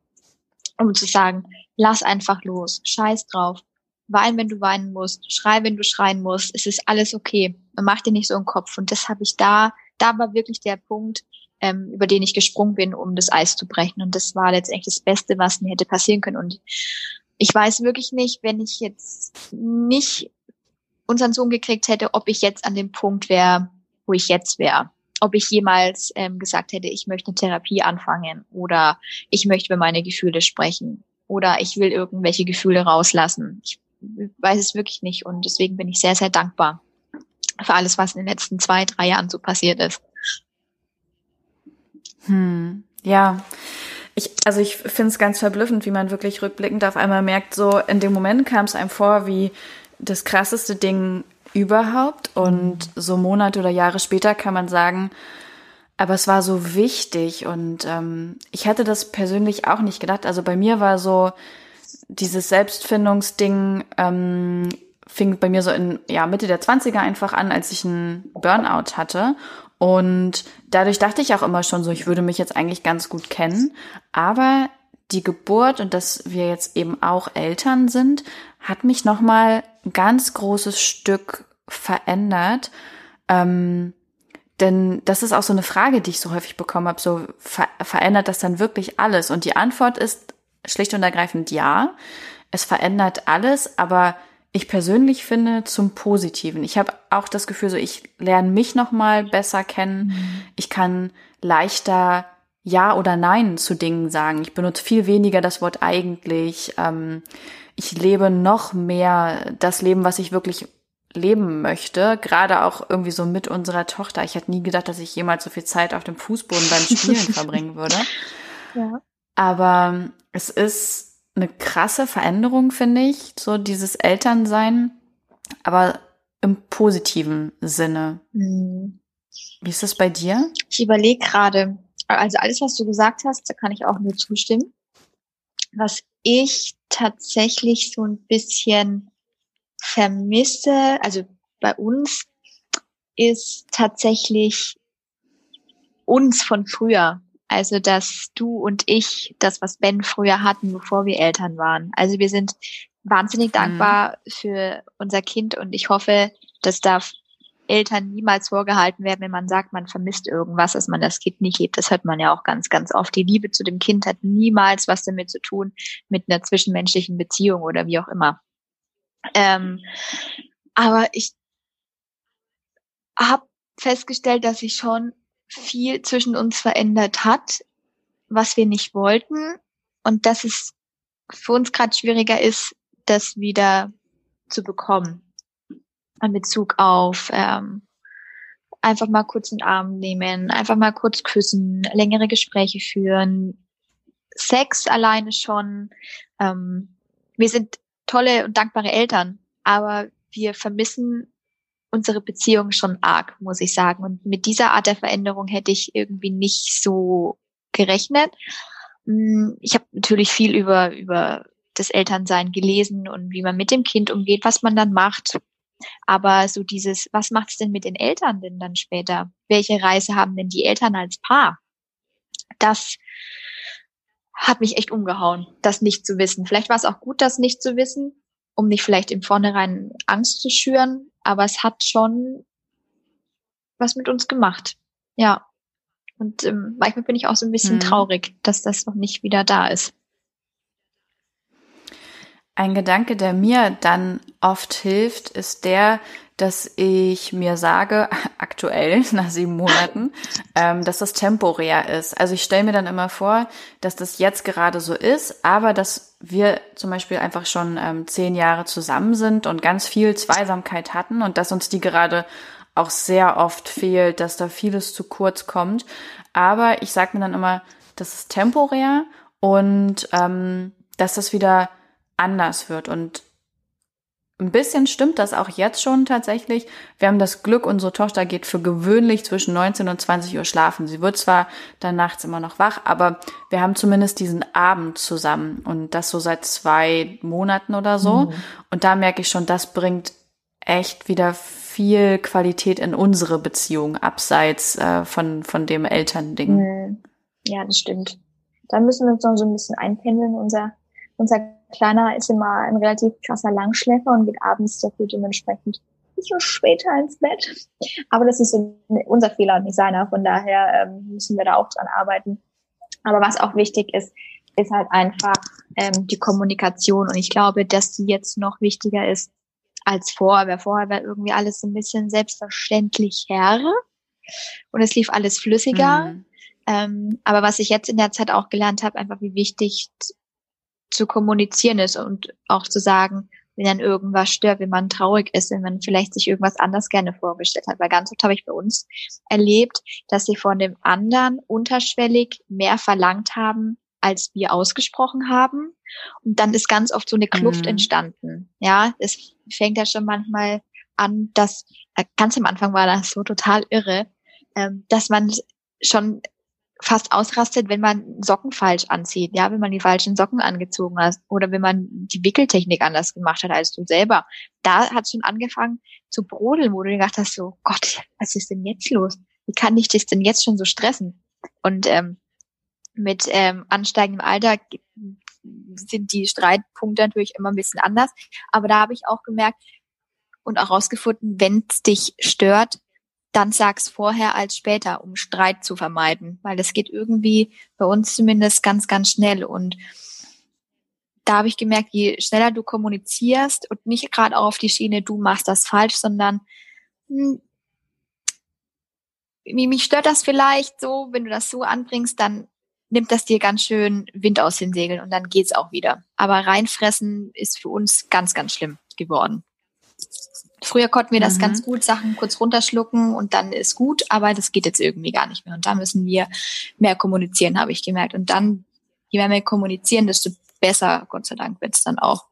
Um zu sagen, lass einfach los, scheiß drauf, wein, wenn du weinen musst, schrei, wenn du schreien musst, es ist alles okay. Man macht dir nicht so einen Kopf. Und das habe ich da, da war wirklich der Punkt, ähm, über den ich gesprungen bin, um das Eis zu brechen. Und das war letztendlich das Beste, was mir hätte passieren können. Und ich weiß wirklich nicht, wenn ich jetzt nicht unseren Sohn gekriegt hätte, ob ich jetzt an dem Punkt wäre, wo ich jetzt wäre. Ob ich jemals ähm, gesagt hätte, ich möchte eine Therapie anfangen oder ich möchte über meine Gefühle sprechen oder ich will irgendwelche Gefühle rauslassen. Ich weiß es wirklich nicht und deswegen bin ich sehr, sehr dankbar für alles, was in den letzten zwei, drei Jahren so passiert ist. Hm, ja. Ich, also ich finde es ganz verblüffend, wie man wirklich rückblickend auf einmal merkt, so in dem Moment kam es einem vor wie das krasseste Ding überhaupt und so Monate oder Jahre später kann man sagen, aber es war so wichtig und ähm, ich hätte das persönlich auch nicht gedacht. Also bei mir war so, dieses Selbstfindungsding ähm, fing bei mir so in ja, Mitte der 20er einfach an, als ich einen Burnout hatte. Und dadurch dachte ich auch immer schon so, ich würde mich jetzt eigentlich ganz gut kennen. Aber die Geburt und dass wir jetzt eben auch Eltern sind, hat mich nochmal ein ganz großes Stück verändert. Ähm, denn das ist auch so eine Frage, die ich so häufig bekommen habe, so ver verändert das dann wirklich alles? Und die Antwort ist schlicht und ergreifend ja. Es verändert alles, aber ich persönlich finde zum Positiven. Ich habe auch das Gefühl, so ich lerne mich noch mal besser kennen. Mhm. Ich kann leichter ja oder nein zu Dingen sagen. Ich benutze viel weniger das Wort eigentlich. Ähm, ich lebe noch mehr das Leben, was ich wirklich leben möchte. Gerade auch irgendwie so mit unserer Tochter. Ich hätte nie gedacht, dass ich jemals so viel Zeit auf dem Fußboden beim Spielen verbringen würde. Ja. Aber es ist eine krasse Veränderung, finde ich, so dieses Elternsein, aber im positiven Sinne. Mhm. Wie ist das bei dir? Ich überlege gerade, also alles, was du gesagt hast, da kann ich auch nur zustimmen. Was ich tatsächlich so ein bisschen vermisse, also bei uns, ist tatsächlich uns von früher. Also, dass du und ich das, was Ben früher hatten, bevor wir Eltern waren. Also, wir sind wahnsinnig mhm. dankbar für unser Kind und ich hoffe, dass darf Eltern niemals vorgehalten werden, wenn man sagt, man vermisst irgendwas, dass man das Kind nicht liebt. Das hört man ja auch ganz, ganz oft. Die Liebe zu dem Kind hat niemals was damit zu tun mit einer zwischenmenschlichen Beziehung oder wie auch immer. Ähm, aber ich habe festgestellt, dass ich schon viel zwischen uns verändert hat, was wir nicht wollten und dass es für uns gerade schwieriger ist, das wieder zu bekommen. In Bezug auf ähm, einfach mal kurz in den Arm nehmen, einfach mal kurz küssen, längere Gespräche führen, Sex alleine schon. Ähm, wir sind tolle und dankbare Eltern, aber wir vermissen unsere Beziehung schon arg, muss ich sagen. Und mit dieser Art der Veränderung hätte ich irgendwie nicht so gerechnet. Hm, ich habe natürlich viel über, über das Elternsein gelesen und wie man mit dem Kind umgeht, was man dann macht. Aber so dieses, was macht es denn mit den Eltern denn dann später? Welche Reise haben denn die Eltern als Paar? Das hat mich echt umgehauen, das nicht zu wissen. Vielleicht war es auch gut, das nicht zu wissen, um nicht vielleicht im Vornherein Angst zu schüren, aber es hat schon was mit uns gemacht. Ja. Und ähm, manchmal bin ich auch so ein bisschen hm. traurig, dass das noch nicht wieder da ist. Ein Gedanke, der mir dann oft hilft, ist der, dass ich mir sage, aktuell nach sieben Monaten, ähm, dass das temporär ist. Also ich stelle mir dann immer vor, dass das jetzt gerade so ist, aber dass wir zum Beispiel einfach schon ähm, zehn Jahre zusammen sind und ganz viel Zweisamkeit hatten und dass uns die gerade auch sehr oft fehlt, dass da vieles zu kurz kommt. Aber ich sage mir dann immer, das ist temporär und ähm, dass das wieder anders wird. Und ein bisschen stimmt das auch jetzt schon tatsächlich. Wir haben das Glück, unsere Tochter geht für gewöhnlich zwischen 19 und 20 Uhr schlafen. Sie wird zwar dann nachts immer noch wach, aber wir haben zumindest diesen Abend zusammen und das so seit zwei Monaten oder so. Mhm. Und da merke ich schon, das bringt echt wieder viel Qualität in unsere Beziehung, abseits äh, von, von dem Elternding. Mhm. Ja, das stimmt. Da müssen wir uns noch so ein bisschen einpendeln. Unser, unser Kleiner ist immer ein relativ krasser Langschläfer und geht abends dafür dementsprechend ein bisschen später ins Bett. Aber das ist so unser Fehler und nicht seiner. Von daher ähm, müssen wir da auch dran arbeiten. Aber was auch wichtig ist, ist halt einfach ähm, die Kommunikation. Und ich glaube, dass die jetzt noch wichtiger ist als vorher. Weil vorher war irgendwie alles so ein bisschen selbstverständlicher und es lief alles flüssiger. Mhm. Ähm, aber was ich jetzt in der Zeit auch gelernt habe, einfach wie wichtig zu kommunizieren ist und auch zu sagen, wenn dann irgendwas stört, wenn man traurig ist, wenn man vielleicht sich irgendwas anders gerne vorgestellt hat. Weil ganz oft habe ich bei uns erlebt, dass sie von dem anderen unterschwellig mehr verlangt haben, als wir ausgesprochen haben. Und dann ist ganz oft so eine Kluft mhm. entstanden. Ja, es fängt ja schon manchmal an, dass äh, ganz am Anfang war das so total irre, ähm, dass man schon fast ausrastet, wenn man Socken falsch anzieht, ja, wenn man die falschen Socken angezogen hat oder wenn man die Wickeltechnik anders gemacht hat als du selber. Da hat schon angefangen zu brodeln, wo du gedacht hast, so Gott, was ist denn jetzt los? Wie kann ich das denn jetzt schon so stressen? Und ähm, mit ähm, ansteigendem Alter sind die Streitpunkte natürlich immer ein bisschen anders. Aber da habe ich auch gemerkt und auch rausgefunden, wenn es dich stört, dann sag's vorher als später, um Streit zu vermeiden, weil das geht irgendwie bei uns zumindest ganz, ganz schnell und da habe ich gemerkt, je schneller du kommunizierst und nicht gerade auch auf die Schiene, du machst das falsch, sondern hm, mich stört das vielleicht so, wenn du das so anbringst, dann nimmt das dir ganz schön Wind aus den Segeln und dann geht's auch wieder. Aber reinfressen ist für uns ganz, ganz schlimm geworden. Früher konnten wir das mhm. ganz gut, Sachen kurz runterschlucken und dann ist gut, aber das geht jetzt irgendwie gar nicht mehr. Und da müssen wir mehr kommunizieren, habe ich gemerkt. Und dann, je mehr wir kommunizieren, desto besser, Gott sei Dank, wird es dann auch.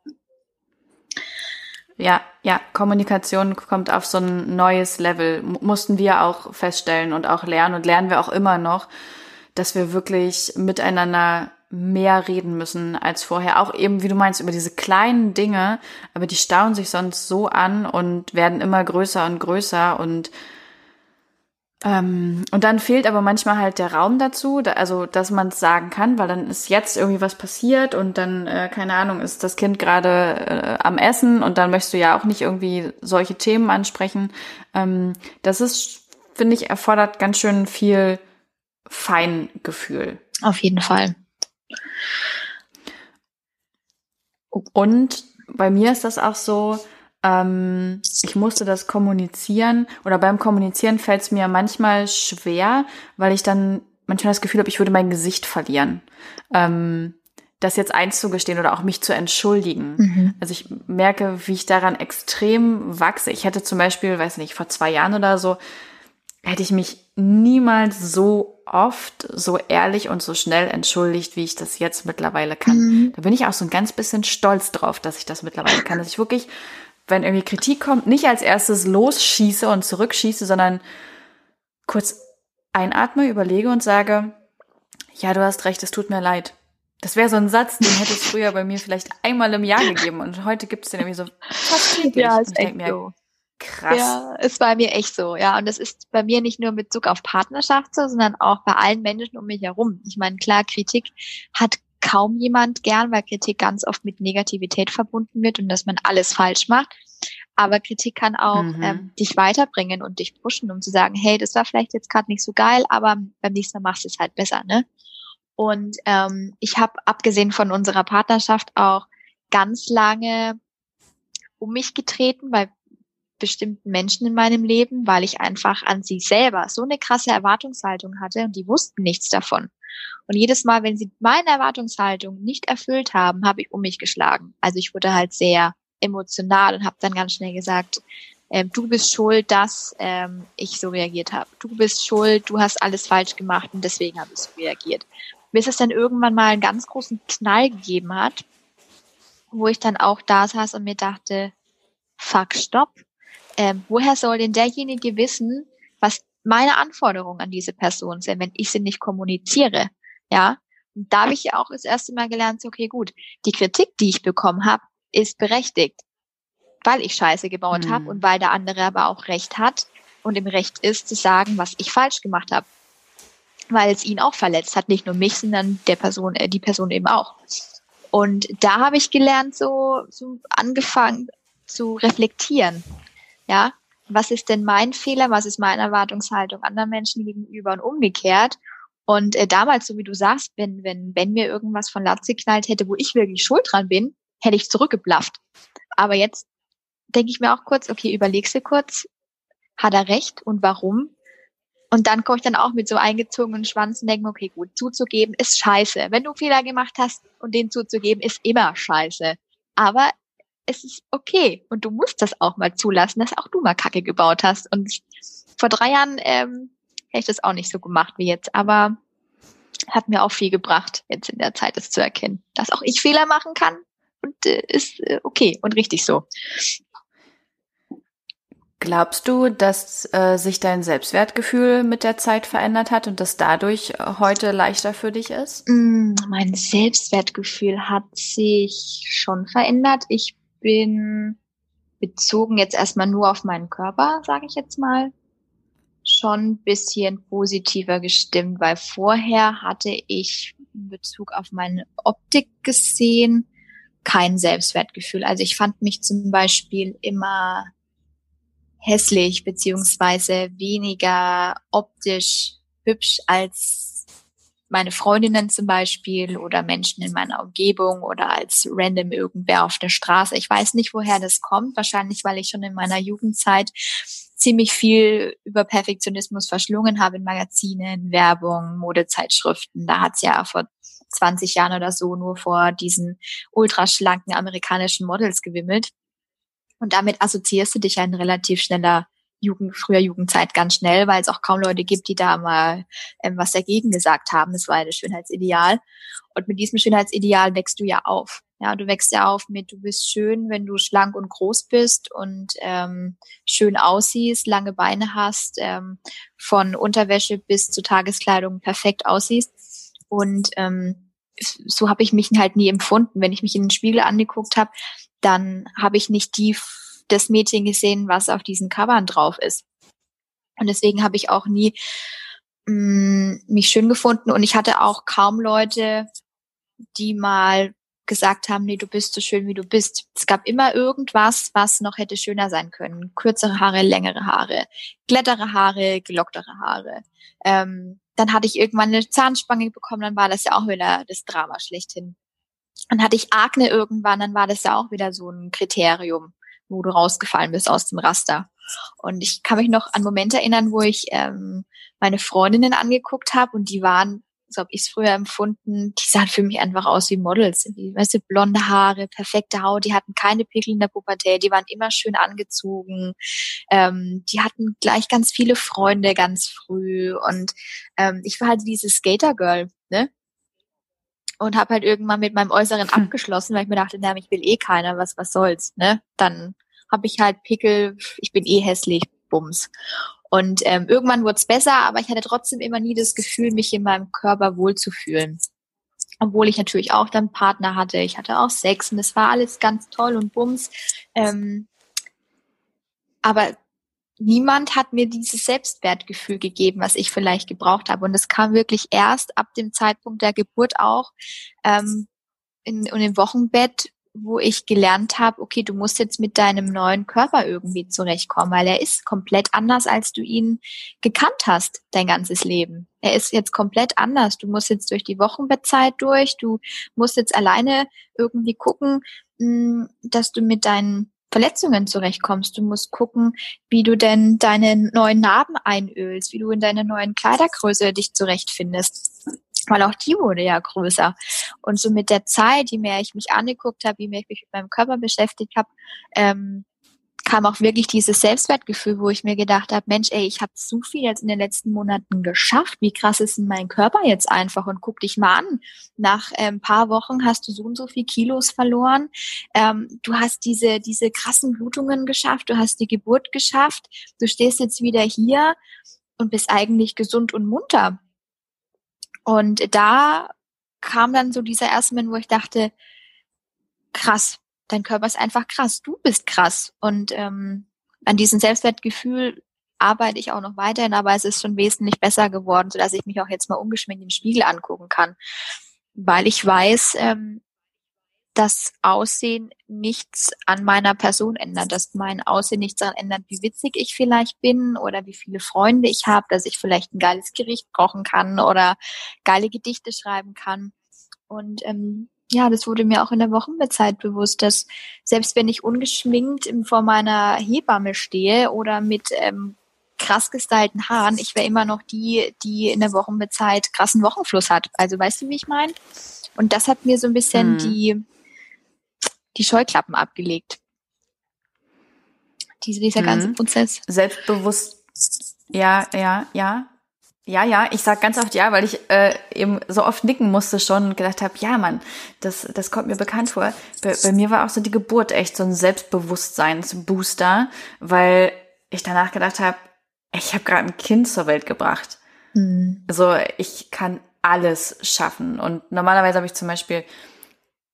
Ja, ja, Kommunikation kommt auf so ein neues Level, mussten wir auch feststellen und auch lernen und lernen wir auch immer noch, dass wir wirklich miteinander mehr reden müssen als vorher. Auch eben, wie du meinst, über diese kleinen Dinge, aber die stauen sich sonst so an und werden immer größer und größer und ähm, und dann fehlt aber manchmal halt der Raum dazu, da, also dass man es sagen kann, weil dann ist jetzt irgendwie was passiert und dann, äh, keine Ahnung, ist das Kind gerade äh, am Essen und dann möchtest du ja auch nicht irgendwie solche Themen ansprechen. Ähm, das ist, finde ich, erfordert ganz schön viel Feingefühl. Auf jeden Fall. Und bei mir ist das auch so, ähm, ich musste das kommunizieren oder beim Kommunizieren fällt es mir manchmal schwer, weil ich dann manchmal das Gefühl habe, ich würde mein Gesicht verlieren. Ähm, das jetzt einzugestehen oder auch mich zu entschuldigen. Mhm. Also ich merke, wie ich daran extrem wachse. Ich hätte zum Beispiel, weiß nicht, vor zwei Jahren oder so, hätte ich mich niemals so oft, so ehrlich und so schnell entschuldigt, wie ich das jetzt mittlerweile kann. Mhm. Da bin ich auch so ein ganz bisschen stolz drauf, dass ich das mittlerweile kann, dass ich wirklich wenn irgendwie Kritik kommt, nicht als erstes losschieße und zurückschieße, sondern kurz einatme, überlege und sage, ja, du hast recht, es tut mir leid. Das wäre so ein Satz, den hätte es früher bei mir vielleicht einmal im Jahr gegeben und heute gibt es den irgendwie so fast täglich. Ja, ist echt so. Krass. Ja, ist bei mir echt so, ja. Und das ist bei mir nicht nur mit Bezug auf Partnerschaft so, sondern auch bei allen Menschen um mich herum. Ich meine, klar, Kritik hat kaum jemand gern, weil Kritik ganz oft mit Negativität verbunden wird und dass man alles falsch macht. Aber Kritik kann auch mhm. ähm, dich weiterbringen und dich pushen, um zu sagen, hey, das war vielleicht jetzt gerade nicht so geil, aber beim nächsten Mal machst du es halt besser, ne? Und ähm, ich habe abgesehen von unserer Partnerschaft auch ganz lange um mich getreten bei bestimmten Menschen in meinem Leben, weil ich einfach an sie selber so eine krasse Erwartungshaltung hatte und die wussten nichts davon. Und jedes Mal, wenn sie meine Erwartungshaltung nicht erfüllt haben, habe ich um mich geschlagen. Also ich wurde halt sehr emotional und habe dann ganz schnell gesagt, ähm, du bist schuld, dass ähm, ich so reagiert habe. Du bist schuld, du hast alles falsch gemacht und deswegen habe ich so reagiert. Bis es dann irgendwann mal einen ganz großen Knall gegeben hat, wo ich dann auch da saß und mir dachte, fuck, stopp. Ähm, woher soll denn derjenige wissen, was meine Anforderungen an diese Person sind, wenn ich sie nicht kommuniziere? Ja, und da habe ich ja auch das erste Mal gelernt, okay, gut, die Kritik, die ich bekommen habe, ist berechtigt, weil ich Scheiße gebaut mhm. habe und weil der andere aber auch Recht hat und im Recht ist zu sagen, was ich falsch gemacht habe, weil es ihn auch verletzt hat, nicht nur mich, sondern der Person, äh, die Person eben auch. Und da habe ich gelernt, so, so angefangen zu reflektieren. Ja, was ist denn mein Fehler? Was ist meine Erwartungshaltung anderen Menschen gegenüber und umgekehrt? Und äh, damals, so wie du sagst, wenn, wenn, wenn mir irgendwas von Latz geknallt hätte, wo ich wirklich schuld dran bin, hätte ich zurückgeblafft. Aber jetzt denke ich mir auch kurz, okay, überlegst du kurz, hat er recht und warum? Und dann komme ich dann auch mit so eingezogenen Schwanz und denke okay, gut, zuzugeben ist scheiße. Wenn du Fehler gemacht hast und den zuzugeben, ist immer scheiße. Aber es ist okay und du musst das auch mal zulassen, dass auch du mal Kacke gebaut hast. Und vor drei Jahren ähm, hätte ich das auch nicht so gemacht wie jetzt, aber hat mir auch viel gebracht, jetzt in der Zeit das zu erkennen, dass auch ich Fehler machen kann und äh, ist äh, okay und richtig so. Glaubst du, dass äh, sich dein Selbstwertgefühl mit der Zeit verändert hat und das dadurch äh, heute leichter für dich ist? Mm, mein Selbstwertgefühl hat sich schon verändert. Ich bin bezogen jetzt erstmal nur auf meinen Körper, sage ich jetzt mal, schon ein bisschen positiver gestimmt, weil vorher hatte ich in Bezug auf meine Optik gesehen kein Selbstwertgefühl. Also ich fand mich zum Beispiel immer hässlich beziehungsweise weniger optisch hübsch als meine Freundinnen zum Beispiel oder Menschen in meiner Umgebung oder als random irgendwer auf der Straße. Ich weiß nicht, woher das kommt. Wahrscheinlich, weil ich schon in meiner Jugendzeit ziemlich viel über Perfektionismus verschlungen habe in Magazinen, Werbung, Modezeitschriften. Da hat es ja vor 20 Jahren oder so nur vor diesen ultraschlanken amerikanischen Models gewimmelt. Und damit assoziierst du dich ja in relativ schneller Jugend, früher Jugendzeit ganz schnell, weil es auch kaum Leute gibt, die da mal ähm, was dagegen gesagt haben. Das war ja das Schönheitsideal. Und mit diesem Schönheitsideal wächst du ja auf. Ja, du wächst ja auf mit, du bist schön, wenn du schlank und groß bist und ähm, schön aussiehst, lange Beine hast, ähm, von Unterwäsche bis zu Tageskleidung perfekt aussiehst. Und ähm, so habe ich mich halt nie empfunden. Wenn ich mich in den Spiegel angeguckt habe, dann habe ich nicht die das Mädchen gesehen, was auf diesen Covern drauf ist. Und deswegen habe ich auch nie mh, mm, mich schön gefunden und ich hatte auch kaum Leute, die mal gesagt haben, nee, du bist so schön, wie du bist. Es gab immer irgendwas, was noch hätte schöner sein können. Kürzere Haare, längere Haare, glättere Haare, gelocktere Haare. Ähm, dann hatte ich irgendwann eine Zahnspange bekommen, dann war das ja auch wieder das Drama schlechthin. Dann hatte ich Akne irgendwann, dann war das ja auch wieder so ein Kriterium, wo du rausgefallen bist aus dem Raster. Und ich kann mich noch an Momente erinnern, wo ich ähm, meine Freundinnen angeguckt habe und die waren, so habe ich es früher empfunden, die sahen für mich einfach aus wie Models. Die, weißt du, blonde Haare, perfekte Haut, die hatten keine Pickel in der Pubertät, die waren immer schön angezogen, ähm, die hatten gleich ganz viele Freunde ganz früh und ähm, ich war halt dieses Skater-Girl, ne? Und habe halt irgendwann mit meinem Äußeren hm. abgeschlossen, weil ich mir dachte, na, ich will eh keiner, was was soll's, ne? Dann habe ich halt Pickel, ich bin eh hässlich, Bums. Und ähm, irgendwann wurde es besser, aber ich hatte trotzdem immer nie das Gefühl, mich in meinem Körper wohlzufühlen. Obwohl ich natürlich auch dann Partner hatte, ich hatte auch Sex und es war alles ganz toll und Bums. Ähm, aber niemand hat mir dieses Selbstwertgefühl gegeben, was ich vielleicht gebraucht habe. Und es kam wirklich erst ab dem Zeitpunkt der Geburt auch ähm, in, in dem Wochenbett, wo ich gelernt habe, okay, du musst jetzt mit deinem neuen Körper irgendwie zurechtkommen, weil er ist komplett anders, als du ihn gekannt hast, dein ganzes Leben. Er ist jetzt komplett anders. Du musst jetzt durch die Wochenbettzeit durch, du musst jetzt alleine irgendwie gucken, hm, dass du mit deinen Verletzungen zurechtkommst. Du musst gucken, wie du denn deine neuen Narben einölst, wie du in deiner neuen Kleidergröße dich zurechtfindest. Weil auch die wurde ja größer. Und so mit der Zeit, je mehr ich mich angeguckt habe, je mehr ich mich mit meinem Körper beschäftigt habe, ähm, kam auch wirklich dieses Selbstwertgefühl, wo ich mir gedacht habe, Mensch, ey, ich habe so viel jetzt in den letzten Monaten geschafft. Wie krass ist denn mein Körper jetzt einfach? Und guck dich mal an. Nach äh, ein paar Wochen hast du so und so viel Kilos verloren. Ähm, du hast diese, diese krassen Blutungen geschafft. Du hast die Geburt geschafft. Du stehst jetzt wieder hier und bist eigentlich gesund und munter. Und da kam dann so dieser erste Moment, wo ich dachte, krass, dein Körper ist einfach krass, du bist krass. Und ähm, an diesem Selbstwertgefühl arbeite ich auch noch weiterhin, aber es ist schon wesentlich besser geworden, sodass ich mich auch jetzt mal ungeschminkt im Spiegel angucken kann. Weil ich weiß, ähm, dass Aussehen nichts an meiner Person ändert, dass mein Aussehen nichts daran ändert, wie witzig ich vielleicht bin oder wie viele Freunde ich habe, dass ich vielleicht ein geiles Gericht kochen kann oder geile Gedichte schreiben kann. Und ähm, ja, das wurde mir auch in der Wochenbezeit bewusst, dass selbst wenn ich ungeschminkt vor meiner Hebamme stehe oder mit ähm, krass gestylten Haaren, ich wäre immer noch die, die in der Wochenbezeit krassen Wochenfluss hat. Also weißt du, wie ich meine? Und das hat mir so ein bisschen mhm. die, die Scheuklappen abgelegt. Diese, dieser mhm. ganze Prozess. Selbstbewusst. Ja, ja, ja. Ja, ja, ich sag ganz oft ja, weil ich äh, eben so oft nicken musste schon und gedacht habe, ja, Mann, das, das kommt mir bekannt vor. Bei, bei mir war auch so die Geburt echt so ein Selbstbewusstseinsbooster, weil ich danach gedacht habe, ich habe gerade ein Kind zur Welt gebracht. Mhm. Also ich kann alles schaffen. Und normalerweise habe ich zum Beispiel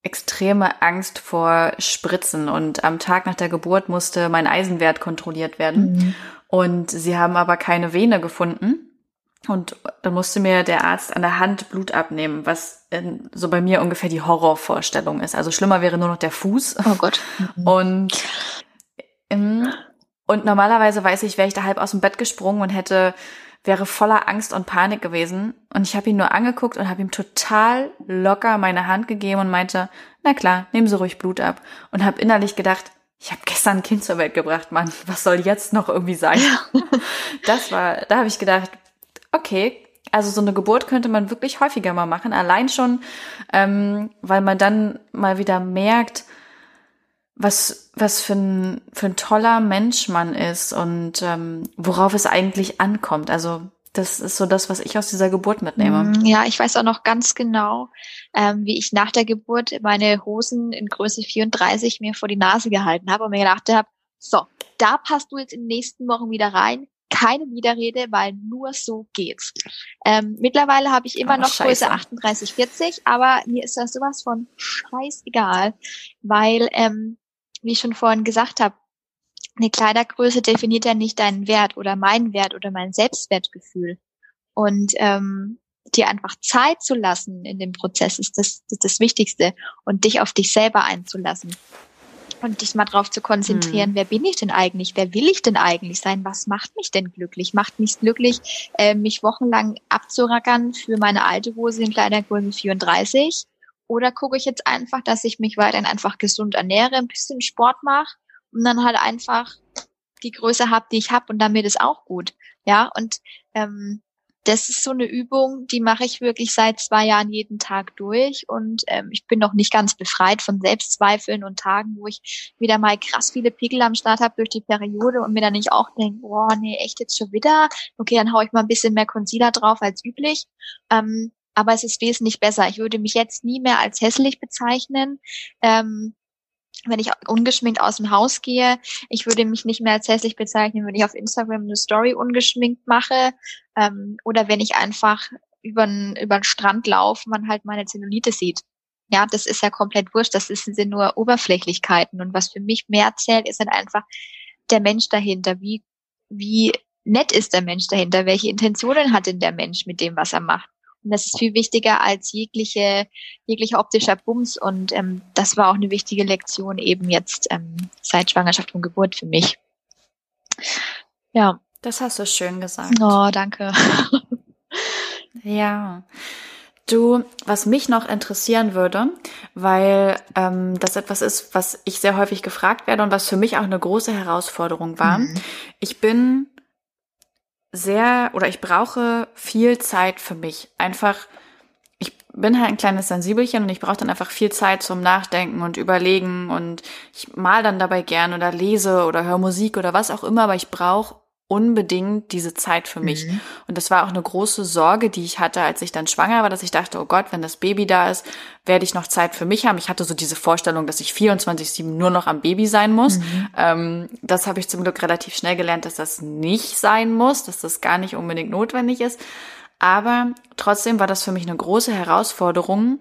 extreme Angst vor Spritzen und am Tag nach der Geburt musste mein Eisenwert kontrolliert werden. Mhm. Und sie haben aber keine Vene gefunden. Und dann musste mir der Arzt an der Hand Blut abnehmen, was in, so bei mir ungefähr die Horrorvorstellung ist. Also schlimmer wäre nur noch der Fuß. Oh Gott. Mhm. Und, ähm, und normalerweise weiß ich, wäre ich da halb aus dem Bett gesprungen und hätte, wäre voller Angst und Panik gewesen. Und ich habe ihn nur angeguckt und habe ihm total locker meine Hand gegeben und meinte, na klar, nehmen Sie ruhig Blut ab. Und habe innerlich gedacht, ich habe gestern ein Kind zur Welt gebracht, Mann. Was soll jetzt noch irgendwie sein? das war, da habe ich gedacht, okay, also so eine Geburt könnte man wirklich häufiger mal machen, allein schon, ähm, weil man dann mal wieder merkt, was, was für ein, für ein toller Mensch man ist und ähm, worauf es eigentlich ankommt. Also das ist so das, was ich aus dieser Geburt mitnehme. Mm, ja, ich weiß auch noch ganz genau, ähm, wie ich nach der Geburt meine Hosen in Größe 34 mir vor die Nase gehalten habe und mir gedacht habe, so, da passt du jetzt in den nächsten Wochen wieder rein keine Widerrede, weil nur so geht's. Ähm, mittlerweile habe ich immer oh, noch scheiße. Größe 38, 40, aber mir ist das sowas von scheißegal, weil, ähm, wie ich schon vorhin gesagt habe, eine Kleidergröße definiert ja nicht deinen Wert oder meinen Wert oder mein Selbstwertgefühl. Und ähm, dir einfach Zeit zu lassen in dem Prozess ist das, das, ist das Wichtigste und dich auf dich selber einzulassen und dich mal drauf zu konzentrieren, hm. wer bin ich denn eigentlich? Wer will ich denn eigentlich sein? Was macht mich denn glücklich? Macht mich glücklich, äh, mich wochenlang abzurackern für meine alte Hose in Kleidergröße 34? Oder gucke ich jetzt einfach, dass ich mich weiterhin einfach gesund ernähre, ein bisschen Sport mache und dann halt einfach die Größe habe, die ich habe und damit ist auch gut. Ja, und ähm, das ist so eine Übung, die mache ich wirklich seit zwei Jahren jeden Tag durch und ähm, ich bin noch nicht ganz befreit von Selbstzweifeln und Tagen, wo ich wieder mal krass viele Pickel am Start habe durch die Periode und mir dann nicht auch denke, boah, nee, echt jetzt schon wieder? Okay, dann hau ich mal ein bisschen mehr Concealer drauf als üblich. Ähm, aber es ist wesentlich besser. Ich würde mich jetzt nie mehr als hässlich bezeichnen. Ähm, wenn ich ungeschminkt aus dem Haus gehe. Ich würde mich nicht mehr als hässlich bezeichnen, wenn ich auf Instagram eine Story ungeschminkt mache. Ähm, oder wenn ich einfach über den Strand laufe, man halt meine Zellulite sieht. Ja, das ist ja komplett wurscht. Das sind nur Oberflächlichkeiten. Und was für mich mehr zählt, ist dann einfach der Mensch dahinter. Wie, wie nett ist der Mensch dahinter? Welche Intentionen hat denn der Mensch mit dem, was er macht? Und das ist viel wichtiger als jegliche, jeglicher optischer Bums. Und ähm, das war auch eine wichtige Lektion eben jetzt ähm, seit Schwangerschaft und Geburt für mich. Ja. Das hast du schön gesagt. Oh, danke. ja. Du, was mich noch interessieren würde, weil ähm, das etwas ist, was ich sehr häufig gefragt werde und was für mich auch eine große Herausforderung war. Mhm. Ich bin sehr oder ich brauche viel Zeit für mich. Einfach, ich bin halt ein kleines Sensibelchen und ich brauche dann einfach viel Zeit zum Nachdenken und Überlegen und ich mal dann dabei gern oder lese oder höre Musik oder was auch immer, aber ich brauche unbedingt diese Zeit für mich. Mhm. Und das war auch eine große Sorge, die ich hatte, als ich dann schwanger war, dass ich dachte, oh Gott, wenn das Baby da ist, werde ich noch Zeit für mich haben. Ich hatte so diese Vorstellung, dass ich 24-7 nur noch am Baby sein muss. Mhm. Ähm, das habe ich zum Glück relativ schnell gelernt, dass das nicht sein muss, dass das gar nicht unbedingt notwendig ist. Aber trotzdem war das für mich eine große Herausforderung,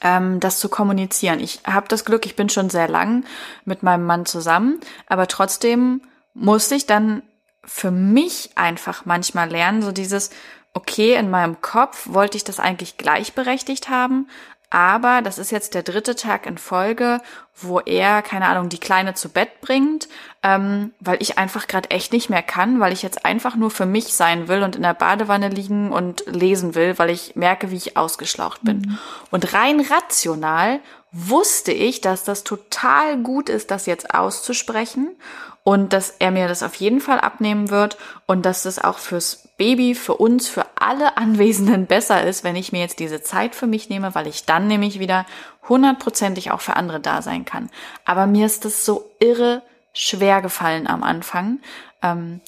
ähm, das zu kommunizieren. Ich habe das Glück, ich bin schon sehr lang mit meinem Mann zusammen, aber trotzdem musste ich dann für mich einfach manchmal lernen, so dieses, okay, in meinem Kopf wollte ich das eigentlich gleichberechtigt haben, aber das ist jetzt der dritte Tag in Folge, wo er, keine Ahnung, die Kleine zu Bett bringt, ähm, weil ich einfach gerade echt nicht mehr kann, weil ich jetzt einfach nur für mich sein will und in der Badewanne liegen und lesen will, weil ich merke, wie ich ausgeschlaucht bin. Mhm. Und rein rational wusste ich, dass das total gut ist, das jetzt auszusprechen und dass er mir das auf jeden Fall abnehmen wird und dass es auch fürs Baby, für uns, für alle Anwesenden besser ist, wenn ich mir jetzt diese Zeit für mich nehme, weil ich dann nämlich wieder hundertprozentig auch für andere da sein kann. Aber mir ist das so irre schwer gefallen am Anfang. Ähm,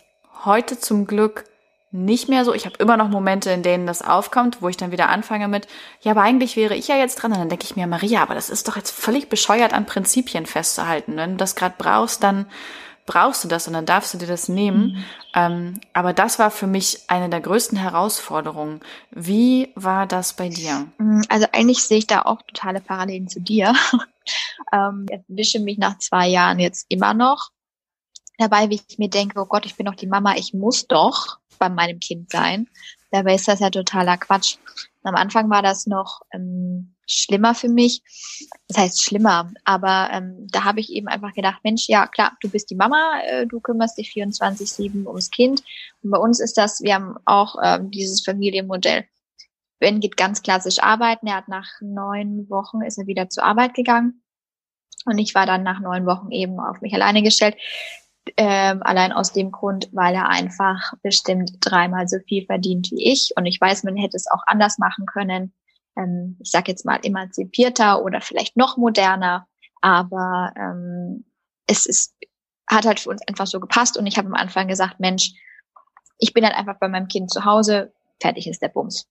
heute zum Glück nicht mehr so. Ich habe immer noch Momente, in denen das aufkommt, wo ich dann wieder anfange mit, ja, aber eigentlich wäre ich ja jetzt dran. Und dann denke ich mir, Maria, aber das ist doch jetzt völlig bescheuert, an Prinzipien festzuhalten. Wenn du das gerade brauchst, dann brauchst du das und dann darfst du dir das nehmen. Mhm. Ähm, aber das war für mich eine der größten Herausforderungen. Wie war das bei dir? Mm, also eigentlich sehe ich da auch totale Parallelen zu dir. ähm, ich wische mich nach zwei Jahren jetzt immer noch dabei, wie ich mir denke, oh Gott, ich bin doch die Mama, ich muss doch bei meinem Kind sein. Dabei ist das ja totaler Quatsch. Am Anfang war das noch ähm, schlimmer für mich. Das heißt schlimmer, aber ähm, da habe ich eben einfach gedacht, Mensch, ja klar, du bist die Mama, äh, du kümmerst dich 24/7 ums Kind. Und bei uns ist das, wir haben auch ähm, dieses Familienmodell. Ben geht ganz klassisch arbeiten. Er hat nach neun Wochen ist er wieder zur Arbeit gegangen. Und ich war dann nach neun Wochen eben auf mich alleine gestellt. Ähm, allein aus dem Grund, weil er einfach bestimmt dreimal so viel verdient wie ich. Und ich weiß, man hätte es auch anders machen können. Ähm, ich sage jetzt mal emanzipierter oder vielleicht noch moderner. Aber ähm, es ist, hat halt für uns einfach so gepasst. Und ich habe am Anfang gesagt, Mensch, ich bin halt einfach bei meinem Kind zu Hause. Fertig ist der Bums.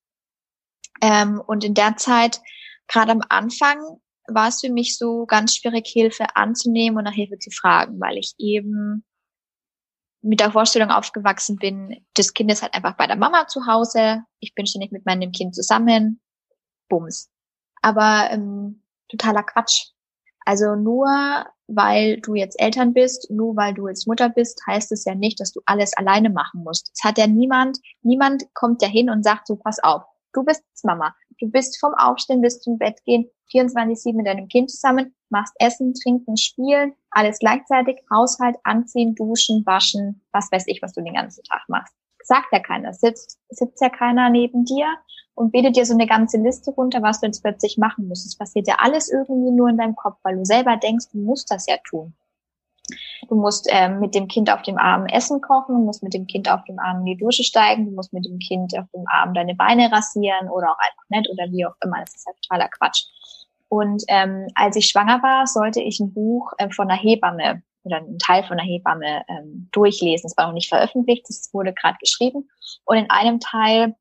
Ähm, und in der Zeit, gerade am Anfang, war es für mich so ganz schwierig, Hilfe anzunehmen und nach Hilfe zu fragen, weil ich eben mit der Vorstellung aufgewachsen bin, das Kind ist halt einfach bei der Mama zu Hause, ich bin ständig mit meinem Kind zusammen, bums. Aber ähm, totaler Quatsch. Also nur weil du jetzt Eltern bist, nur weil du jetzt Mutter bist, heißt es ja nicht, dass du alles alleine machen musst. Es hat ja niemand, niemand kommt ja hin und sagt so, pass auf, du bist Mama. Du bist vom Aufstehen bis zum Bett gehen 24-7 mit deinem Kind zusammen, machst Essen, Trinken, Spielen, alles gleichzeitig, Haushalt, Anziehen, Duschen, Waschen, was weiß ich, was du den ganzen Tag machst. Sagt ja keiner, sitzt, sitzt ja keiner neben dir und betet dir so eine ganze Liste runter, was du jetzt plötzlich machen musst. Es passiert ja alles irgendwie nur in deinem Kopf, weil du selber denkst, du musst das ja tun. Du musst ähm, mit dem Kind auf dem Arm Essen kochen, du musst mit dem Kind auf dem Arm in die Dusche steigen, du musst mit dem Kind auf dem Arm deine Beine rasieren oder auch einfach nicht oder wie auch immer. Das ist halt totaler Quatsch. Und ähm, als ich schwanger war, sollte ich ein Buch äh, von einer Hebamme oder einen Teil von einer Hebamme ähm, durchlesen. Das war noch nicht veröffentlicht, das wurde gerade geschrieben. Und in einem Teil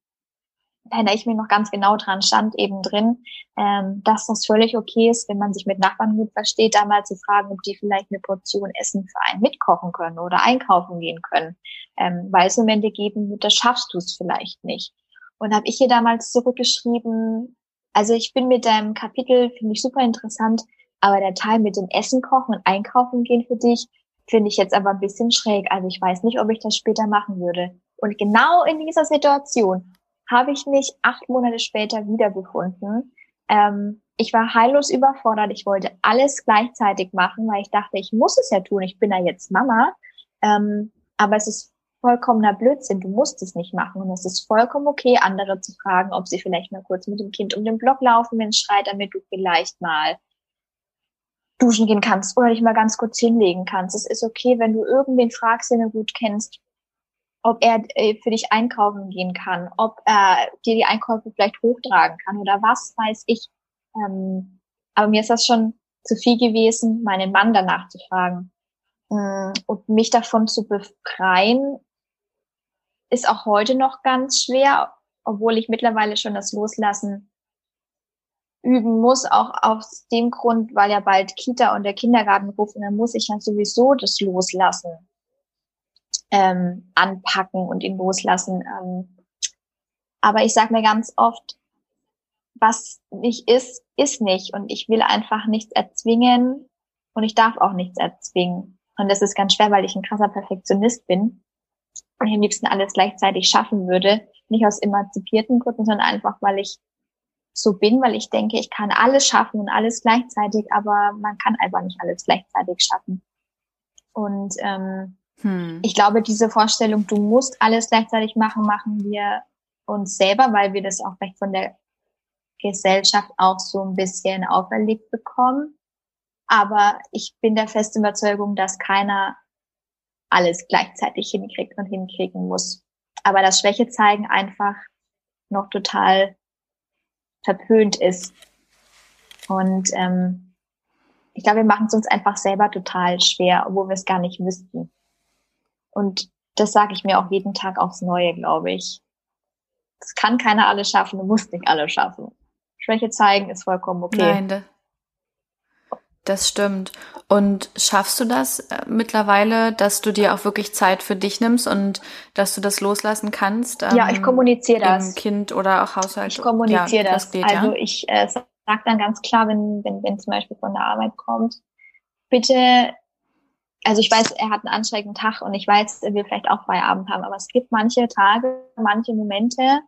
erinnere ich mich noch ganz genau dran, stand eben drin, ähm, dass das völlig okay ist, wenn man sich mit Nachbarn gut versteht, da mal zu fragen, ob die vielleicht eine Portion Essen für einen mitkochen können oder einkaufen gehen können. Ähm, weil es Momente geben wird, da schaffst du es vielleicht nicht. Und habe ich hier damals zurückgeschrieben, also ich bin mit deinem Kapitel, finde ich super interessant, aber der Teil mit dem Essen kochen und einkaufen gehen für dich, finde ich jetzt aber ein bisschen schräg. Also ich weiß nicht, ob ich das später machen würde. Und genau in dieser Situation habe ich mich acht Monate später wiedergefunden. Ähm, ich war heillos überfordert. Ich wollte alles gleichzeitig machen, weil ich dachte, ich muss es ja tun. Ich bin ja jetzt Mama. Ähm, aber es ist vollkommener Blödsinn. Du musst es nicht machen. Und es ist vollkommen okay, andere zu fragen, ob sie vielleicht mal kurz mit dem Kind um den Block laufen, wenn es schreit, damit du vielleicht mal duschen gehen kannst oder dich mal ganz kurz hinlegen kannst. Es ist okay, wenn du irgendwen fragst, den du gut kennst, ob er äh, für dich einkaufen gehen kann, ob er dir die Einkäufe vielleicht hochtragen kann oder was weiß ich. Ähm, aber mir ist das schon zu viel gewesen, meinen Mann danach zu fragen. Mm, und mich davon zu befreien, ist auch heute noch ganz schwer, obwohl ich mittlerweile schon das Loslassen üben muss, auch aus dem Grund, weil ja bald Kita und der Kindergarten ruft und dann muss ich ja sowieso das Loslassen ähm, anpacken und ihn loslassen. Ähm, aber ich sage mir ganz oft, was nicht ist, ist nicht und ich will einfach nichts erzwingen und ich darf auch nichts erzwingen. Und das ist ganz schwer, weil ich ein krasser Perfektionist bin und ich am liebsten alles gleichzeitig schaffen würde. Nicht aus emanzipierten Gründen, sondern einfach, weil ich so bin, weil ich denke, ich kann alles schaffen und alles gleichzeitig, aber man kann einfach nicht alles gleichzeitig schaffen. Und ähm, hm. ich glaube, diese Vorstellung, du musst alles gleichzeitig machen, machen wir uns selber, weil wir das auch vielleicht von der Gesellschaft auch so ein bisschen auferlegt bekommen. Aber ich bin der festen Überzeugung, dass keiner alles gleichzeitig hinkriegt und hinkriegen muss. Aber das Schwäche zeigen einfach noch total verpönt ist. Und ähm, ich glaube, wir machen es uns einfach selber total schwer, obwohl wir es gar nicht wüssten. Und das sage ich mir auch jeden Tag aufs Neue, glaube ich. Das kann keiner alles schaffen, du musst nicht alles schaffen. Schwäche zeigen ist vollkommen okay. Nein, das stimmt. Und schaffst du das äh, mittlerweile, dass du dir auch wirklich Zeit für dich nimmst und dass du das loslassen kannst? Ähm, ja, ich kommuniziere das. Kind oder auch Haushalt. Ich kommuniziere ja, das. das geht, also ja? ich äh, sage dann ganz klar, wenn, wenn, wenn zum Beispiel von der Arbeit kommt, bitte, also ich weiß, er hat einen anstrengenden Tag und ich weiß, er will vielleicht auch Feierabend haben, aber es gibt manche Tage, manche Momente,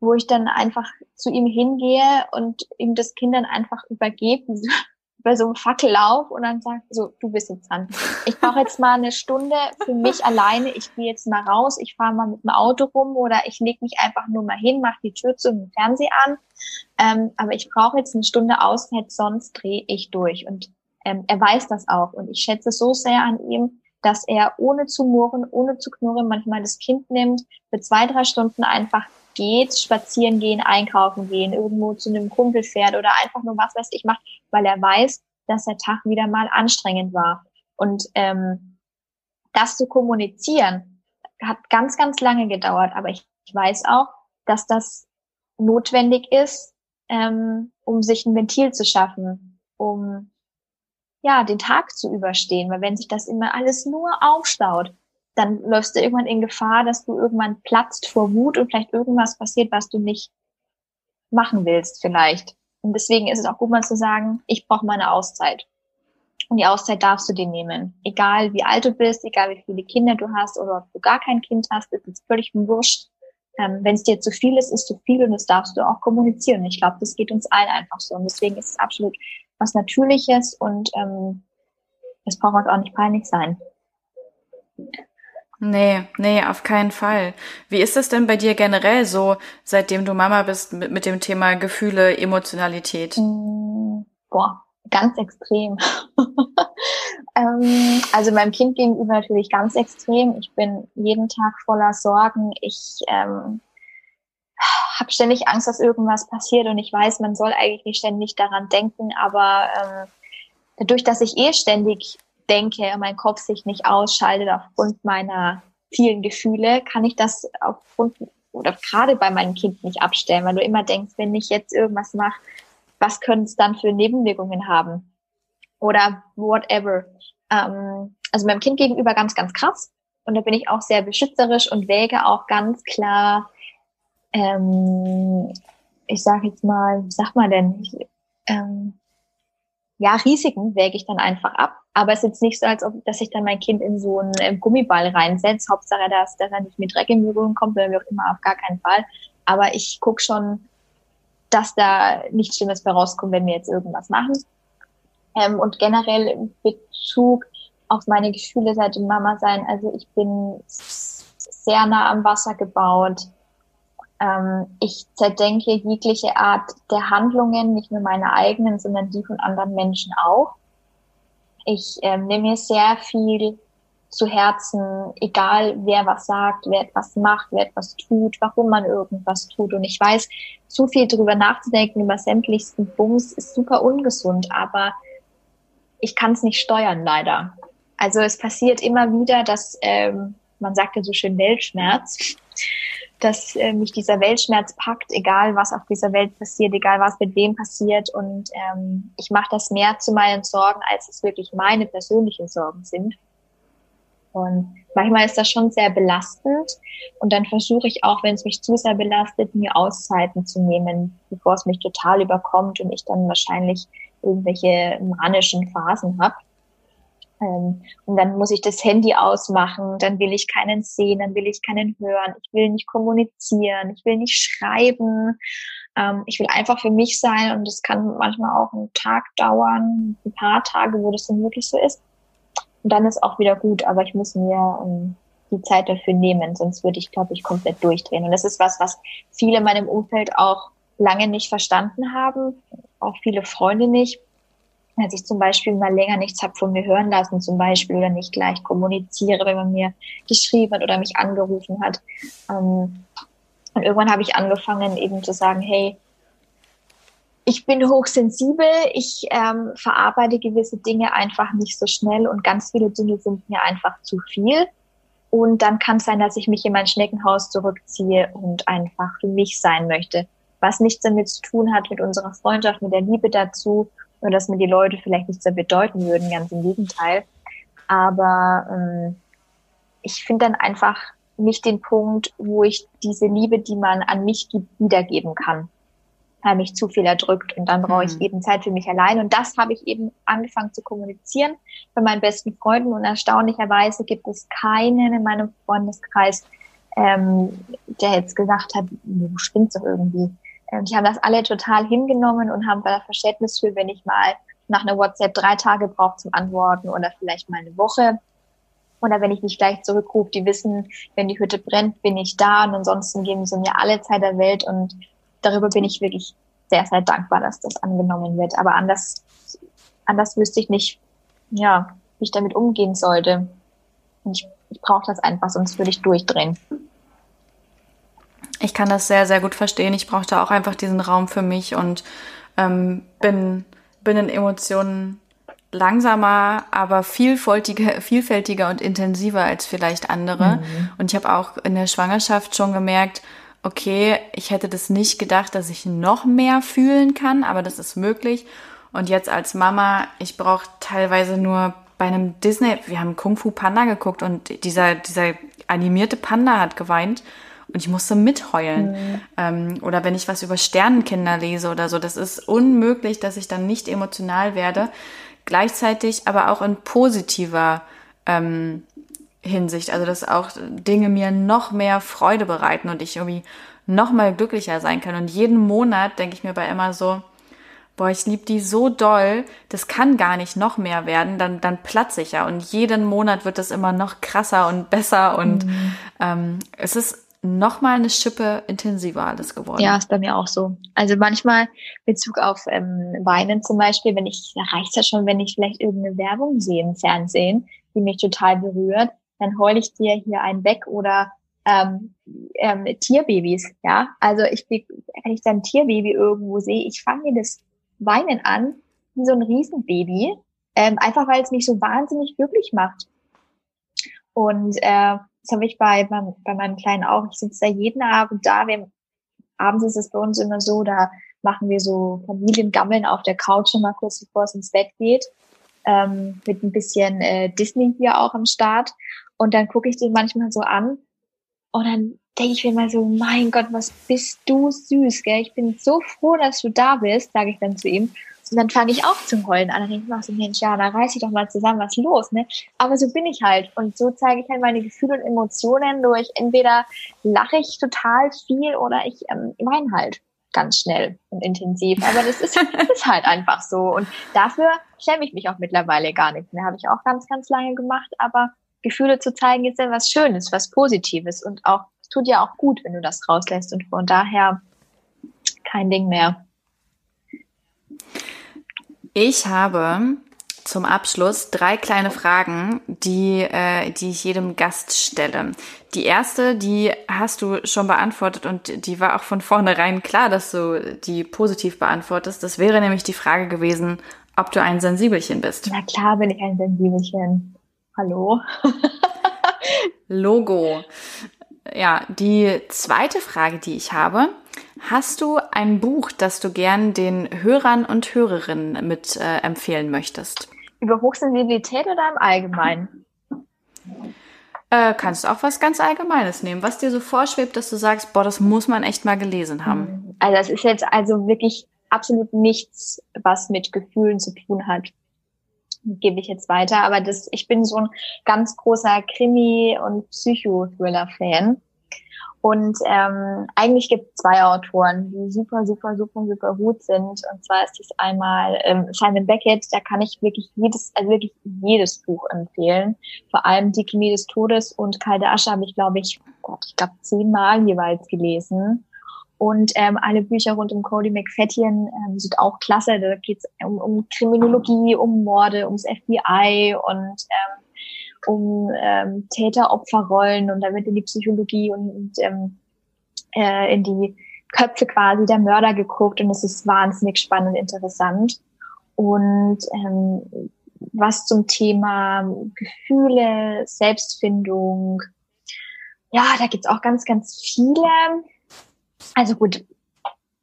wo ich dann einfach zu ihm hingehe und ihm das Kind dann einfach übergebe, bei so einem Fackellauf und dann sagt so, du bist jetzt dran. Ich brauche jetzt mal eine Stunde für mich alleine. Ich gehe jetzt mal raus, ich fahre mal mit dem Auto rum oder ich lege mich einfach nur mal hin, mache die Tür zu und den Fernseher an. Ähm, aber ich brauche jetzt eine Stunde Auszeit, sonst drehe ich durch. Und ähm, er weiß das auch. Und ich schätze so sehr an ihm, dass er ohne zu murren, ohne zu knurren manchmal das Kind nimmt, für zwei, drei Stunden einfach geht, spazieren gehen, einkaufen gehen, irgendwo zu einem Kumpel fährt oder einfach nur was weiß ich macht, weil er weiß, dass der Tag wieder mal anstrengend war. Und ähm, das zu kommunizieren hat ganz, ganz lange gedauert, aber ich, ich weiß auch, dass das notwendig ist, ähm, um sich ein Ventil zu schaffen, um ja den Tag zu überstehen, weil wenn sich das immer alles nur aufstaut, dann läufst du irgendwann in Gefahr, dass du irgendwann platzt vor Wut und vielleicht irgendwas passiert, was du nicht machen willst vielleicht. Und deswegen ist es auch gut mal zu sagen, ich brauche mal eine Auszeit. Und die Auszeit darfst du dir nehmen. Egal wie alt du bist, egal wie viele Kinder du hast oder ob du gar kein Kind hast, ist es völlig wurscht. Ähm, Wenn es dir zu viel ist, ist zu viel und das darfst du auch kommunizieren. Ich glaube, das geht uns allen einfach so. Und deswegen ist es absolut was Natürliches und ähm, es braucht uns auch nicht peinlich sein. Nee, nee, auf keinen Fall. Wie ist es denn bei dir generell so, seitdem du Mama bist, mit, mit dem Thema Gefühle, Emotionalität? Mm, boah, ganz extrem. ähm, also meinem Kind gegenüber natürlich ganz extrem. Ich bin jeden Tag voller Sorgen. Ich ähm, habe ständig Angst, dass irgendwas passiert und ich weiß, man soll eigentlich nicht ständig daran denken, aber ähm, dadurch, dass ich eh ständig denke, mein Kopf sich nicht ausschaltet aufgrund meiner vielen Gefühle, kann ich das aufgrund oder gerade bei meinem Kind nicht abstellen, weil du immer denkst, wenn ich jetzt irgendwas mache, was können es dann für Nebenwirkungen haben? Oder whatever. Ähm, also meinem Kind gegenüber ganz, ganz krass. Und da bin ich auch sehr beschützerisch und wäge auch ganz klar, ähm, ich sage jetzt mal, wie sagt man denn, ich, ähm, ja, Risiken wäge ich dann einfach ab. Aber es ist jetzt nicht so, als ob, dass ich dann mein Kind in so einen äh, Gummiball reinsetze. Hauptsache, dass, dass er nicht mit Dreck in Berührung kommt oder wie auch immer, auf gar keinen Fall. Aber ich gucke schon, dass da nichts Schlimmes bei rauskommt, wenn wir jetzt irgendwas machen. Ähm, und generell in Bezug auf meine Gefühle seit dem Mama sein. Also ich bin sehr nah am Wasser gebaut. Ähm, ich zerdenke jegliche Art der Handlungen, nicht nur meine eigenen, sondern die von anderen Menschen auch. Ich ähm, nehme mir sehr viel zu Herzen, egal wer was sagt, wer etwas macht, wer etwas tut, warum man irgendwas tut. Und ich weiß, zu viel drüber nachzudenken über sämtlichsten Bums ist super ungesund, aber ich kann es nicht steuern, leider. Also es passiert immer wieder, dass ähm, man sagt ja so schön Weltschmerz, dass äh, mich dieser Weltschmerz packt, egal was auf dieser Welt passiert, egal was mit wem passiert. Und ähm, ich mache das mehr zu meinen Sorgen, als es wirklich meine persönlichen Sorgen sind. Und manchmal ist das schon sehr belastend. Und dann versuche ich auch, wenn es mich zu sehr belastet, mir Auszeiten zu nehmen, bevor es mich total überkommt und ich dann wahrscheinlich irgendwelche manischen Phasen habe. Ähm, und dann muss ich das Handy ausmachen, dann will ich keinen sehen, dann will ich keinen hören, ich will nicht kommunizieren, ich will nicht schreiben, ähm, ich will einfach für mich sein und das kann manchmal auch einen Tag dauern, ein paar Tage, wo das dann wirklich so ist. Und dann ist auch wieder gut, aber ich muss mir um, die Zeit dafür nehmen, sonst würde ich, glaube ich, komplett durchdrehen. Und das ist was, was viele in meinem Umfeld auch lange nicht verstanden haben, auch viele Freunde nicht als ich zum Beispiel mal länger nichts habe von mir hören lassen, zum Beispiel, oder nicht gleich kommuniziere, wenn man mir geschrieben hat oder mich angerufen hat. Ähm, und irgendwann habe ich angefangen, eben zu sagen, hey, ich bin hochsensibel, ich ähm, verarbeite gewisse Dinge einfach nicht so schnell und ganz viele Dinge sind mir einfach zu viel. Und dann kann es sein, dass ich mich in mein Schneckenhaus zurückziehe und einfach für mich sein möchte. Was nichts damit zu tun hat mit unserer Freundschaft, mit der Liebe dazu nur dass mir die Leute vielleicht nichts mehr bedeuten würden, ganz im Gegenteil. Aber ähm, ich finde dann einfach nicht den Punkt, wo ich diese Liebe, die man an mich gibt, wiedergeben kann, weil mich zu viel erdrückt und dann brauche ich mhm. eben Zeit für mich allein und das habe ich eben angefangen zu kommunizieren bei meinen besten Freunden und erstaunlicherweise gibt es keinen in meinem Freundeskreis, ähm, der jetzt gesagt hat, du spinnst doch irgendwie. Die haben das alle total hingenommen und haben da Verständnis für, wenn ich mal nach einer WhatsApp drei Tage brauche zum Antworten oder vielleicht mal eine Woche. Oder wenn ich nicht gleich zurückrufe, die wissen, wenn die Hütte brennt, bin ich da und ansonsten geben sie mir alle Zeit der Welt und darüber bin ich wirklich sehr, sehr dankbar, dass das angenommen wird. Aber anders, anders wüsste ich nicht, ja, wie ich damit umgehen sollte. Ich, ich brauche das einfach, sonst würde ich durchdrehen. Ich kann das sehr, sehr gut verstehen. Ich brauchte auch einfach diesen Raum für mich und ähm, bin, bin in Emotionen langsamer, aber vielfältiger, vielfältiger und intensiver als vielleicht andere. Mhm. Und ich habe auch in der Schwangerschaft schon gemerkt, okay, ich hätte das nicht gedacht, dass ich noch mehr fühlen kann, aber das ist möglich. Und jetzt als Mama, ich brauche teilweise nur bei einem Disney, wir haben Kung Fu Panda geguckt und dieser, dieser animierte Panda hat geweint und ich musste mitheulen. Mhm. Ähm, oder wenn ich was über Sternenkinder lese oder so, das ist unmöglich, dass ich dann nicht emotional werde. Gleichzeitig aber auch in positiver ähm, Hinsicht. Also, dass auch Dinge mir noch mehr Freude bereiten und ich irgendwie noch mal glücklicher sein kann. Und jeden Monat denke ich mir bei immer so, boah, ich liebe die so doll, das kann gar nicht noch mehr werden, dann, dann platze ich ja. Und jeden Monat wird das immer noch krasser und besser und mhm. ähm, es ist noch mal eine Schippe intensiver alles geworden. Ja, ist bei mir auch so. Also manchmal Bezug auf ähm, Weinen zum Beispiel, wenn ich, da reicht ja schon, wenn ich vielleicht irgendeine Werbung sehe im Fernsehen, die mich total berührt, dann heule ich dir hier einen weg oder ähm, ähm, Tierbabys, ja. Also ich, wenn ich dann ein Tierbaby irgendwo sehe, ich fange mir das Weinen an, wie so ein Riesenbaby, ähm, einfach weil es mich so wahnsinnig glücklich macht. Und äh, das habe ich bei, bei, bei meinem Kleinen auch. Ich sitze da jeden Abend da. Wir, abends ist es bei uns immer so, da machen wir so Familiengammeln auf der Couch schon mal kurz bevor es ins Bett geht. Ähm, mit ein bisschen äh, Disney hier auch am Start. Und dann gucke ich den manchmal so an und dann denke ich mir mal so, mein Gott, was bist du süß, gell? Ich bin so froh, dass du da bist, sage ich dann zu ihm. Und dann fange ich auch zum Heulen an. Dann denke ich mir so, Mensch, ja, da reiß ich doch mal zusammen, was ist los, ne? Aber so bin ich halt. Und so zeige ich halt meine Gefühle und Emotionen durch, entweder lache ich total viel oder ich ähm, weine halt ganz schnell und intensiv. Aber das ist, ist halt einfach so. Und dafür schäme ich mich auch mittlerweile gar nicht mehr. Habe ich auch ganz, ganz lange gemacht. Aber Gefühle zu zeigen ist ja was Schönes, was Positives und auch, es tut ja auch gut, wenn du das rauslässt. Und von daher kein Ding mehr. Ich habe zum Abschluss drei kleine Fragen, die, äh, die ich jedem Gast stelle. Die erste, die hast du schon beantwortet und die war auch von vornherein klar, dass du die positiv beantwortest. Das wäre nämlich die Frage gewesen, ob du ein Sensibelchen bist. Na klar bin ich ein Sensibelchen. Hallo. Logo. Ja, die zweite Frage, die ich habe, Hast du ein Buch, das du gern den Hörern und Hörerinnen mit äh, empfehlen möchtest? Über Hochsensibilität oder im Allgemeinen? Äh, kannst du auch was ganz Allgemeines nehmen, was dir so vorschwebt, dass du sagst, boah, das muss man echt mal gelesen haben. Hm. Also das ist jetzt also wirklich absolut nichts, was mit Gefühlen zu tun hat. Gebe ich jetzt weiter. Aber das, ich bin so ein ganz großer Krimi- und Psychothriller-Fan. Und ähm, eigentlich gibt es zwei Autoren, die super, super, super, super gut sind. Und zwar ist es einmal ähm, Simon Beckett, da kann ich wirklich jedes, also wirklich jedes Buch empfehlen. Vor allem Die Chemie des Todes und Kalte Asche habe ich, glaube ich, oh Gott, ich glaube zehnmal jeweils gelesen. Und ähm, alle Bücher rund um Cody McFadden ähm, sind auch klasse. Da geht es um, um Kriminologie, um Morde, ums FBI und ähm, um ähm, Täter-Opfer-Rollen und da wird in die Psychologie und, und ähm, äh, in die Köpfe quasi der Mörder geguckt und es ist wahnsinnig spannend interessant. Und ähm, was zum Thema Gefühle, Selbstfindung, ja, da gibt's auch ganz, ganz viele. Also gut,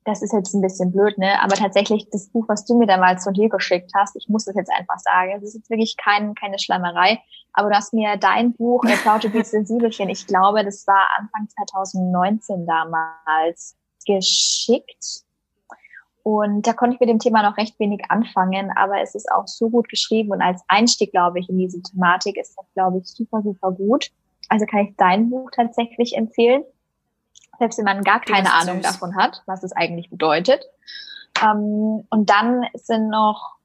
das ist jetzt ein bisschen blöd, ne? Aber tatsächlich das Buch, was du mir damals von dir geschickt hast, ich muss das jetzt einfach sagen, es ist jetzt wirklich kein, keine Schlammerei, aber du hast mir dein Buch, äh, Cloud Sensibelchen, ich glaube, das war Anfang 2019 damals geschickt. Und da konnte ich mit dem Thema noch recht wenig anfangen, aber es ist auch so gut geschrieben und als Einstieg, glaube ich, in diese Thematik ist das, glaube ich, super, super gut. Also kann ich dein Buch tatsächlich empfehlen selbst wenn man gar keine Ahnung süß. davon hat, was es eigentlich bedeutet. Ähm, und dann sind noch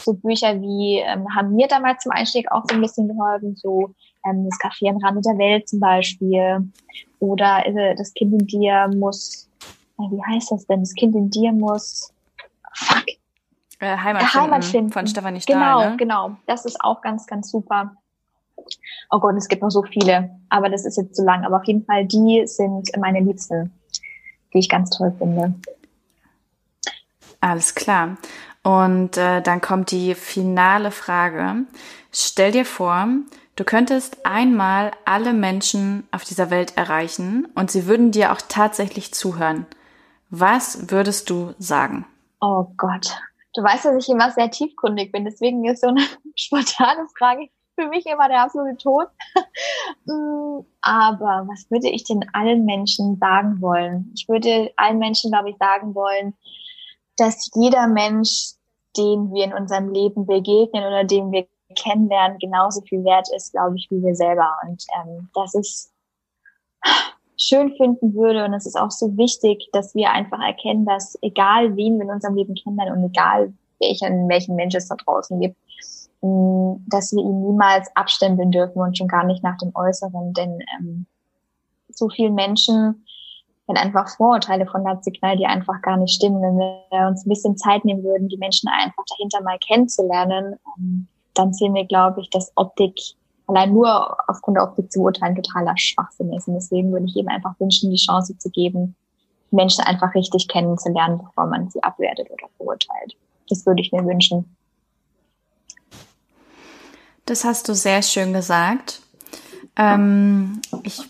so Bücher wie, ähm, haben mir damals zum Einstieg auch so ein bisschen geholfen, so ähm, das Café am Rande der Welt zum Beispiel. Oder äh, das Kind in dir muss, äh, wie heißt das denn? Das Kind in dir muss, fuck. Äh, Heimat, Heimat finden. Von Stefanie Stahl, Genau, ne? genau. Das ist auch ganz, ganz super. Oh Gott, es gibt noch so viele, aber das ist jetzt zu lang. Aber auf jeden Fall, die sind meine Liebsten, die ich ganz toll finde. Alles klar. Und äh, dann kommt die finale Frage. Stell dir vor, du könntest einmal alle Menschen auf dieser Welt erreichen und sie würden dir auch tatsächlich zuhören. Was würdest du sagen? Oh Gott. Du weißt, dass ich immer sehr tiefkundig bin, deswegen ist so eine spontane Frage für mich immer der absolute Tod. Mm, aber was würde ich denn allen Menschen sagen wollen? Ich würde allen Menschen, glaube ich, sagen wollen, dass jeder Mensch, den wir in unserem Leben begegnen oder den wir kennenlernen, genauso viel wert ist, glaube ich, wie wir selber. Und ähm, dass ich schön finden würde und es ist auch so wichtig, dass wir einfach erkennen, dass egal wen wir in unserem Leben kennenlernen und egal welchen, welchen Mensch es da draußen gibt, dass wir ihn niemals abstempeln dürfen und schon gar nicht nach dem Äußeren, denn ähm, so vielen Menschen wenn einfach Vorurteile von Nazi-Knall, die einfach gar nicht stimmen. Wenn wir uns ein bisschen Zeit nehmen würden, die Menschen einfach dahinter mal kennenzulernen, ähm, dann sehen wir, glaube ich, dass Optik allein nur aufgrund der Optik zu urteilen totaler Schwachsinn ist. Und deswegen würde ich eben einfach wünschen, die Chance zu geben, Menschen einfach richtig kennenzulernen, bevor man sie abwertet oder verurteilt. Das würde ich mir wünschen. Das hast du sehr schön gesagt. Ähm, ich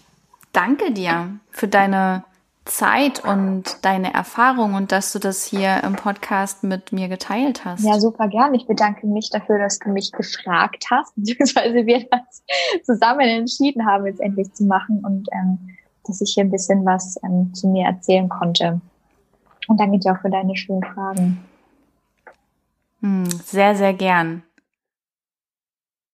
danke dir für deine Zeit und deine Erfahrung und dass du das hier im Podcast mit mir geteilt hast. Ja, super gern. Ich bedanke mich dafür, dass du mich gefragt hast, beziehungsweise wir das zusammen entschieden haben, jetzt endlich zu machen und ähm, dass ich hier ein bisschen was ähm, zu mir erzählen konnte. Und danke dir auch für deine schönen Fragen. Hm, sehr, sehr gern.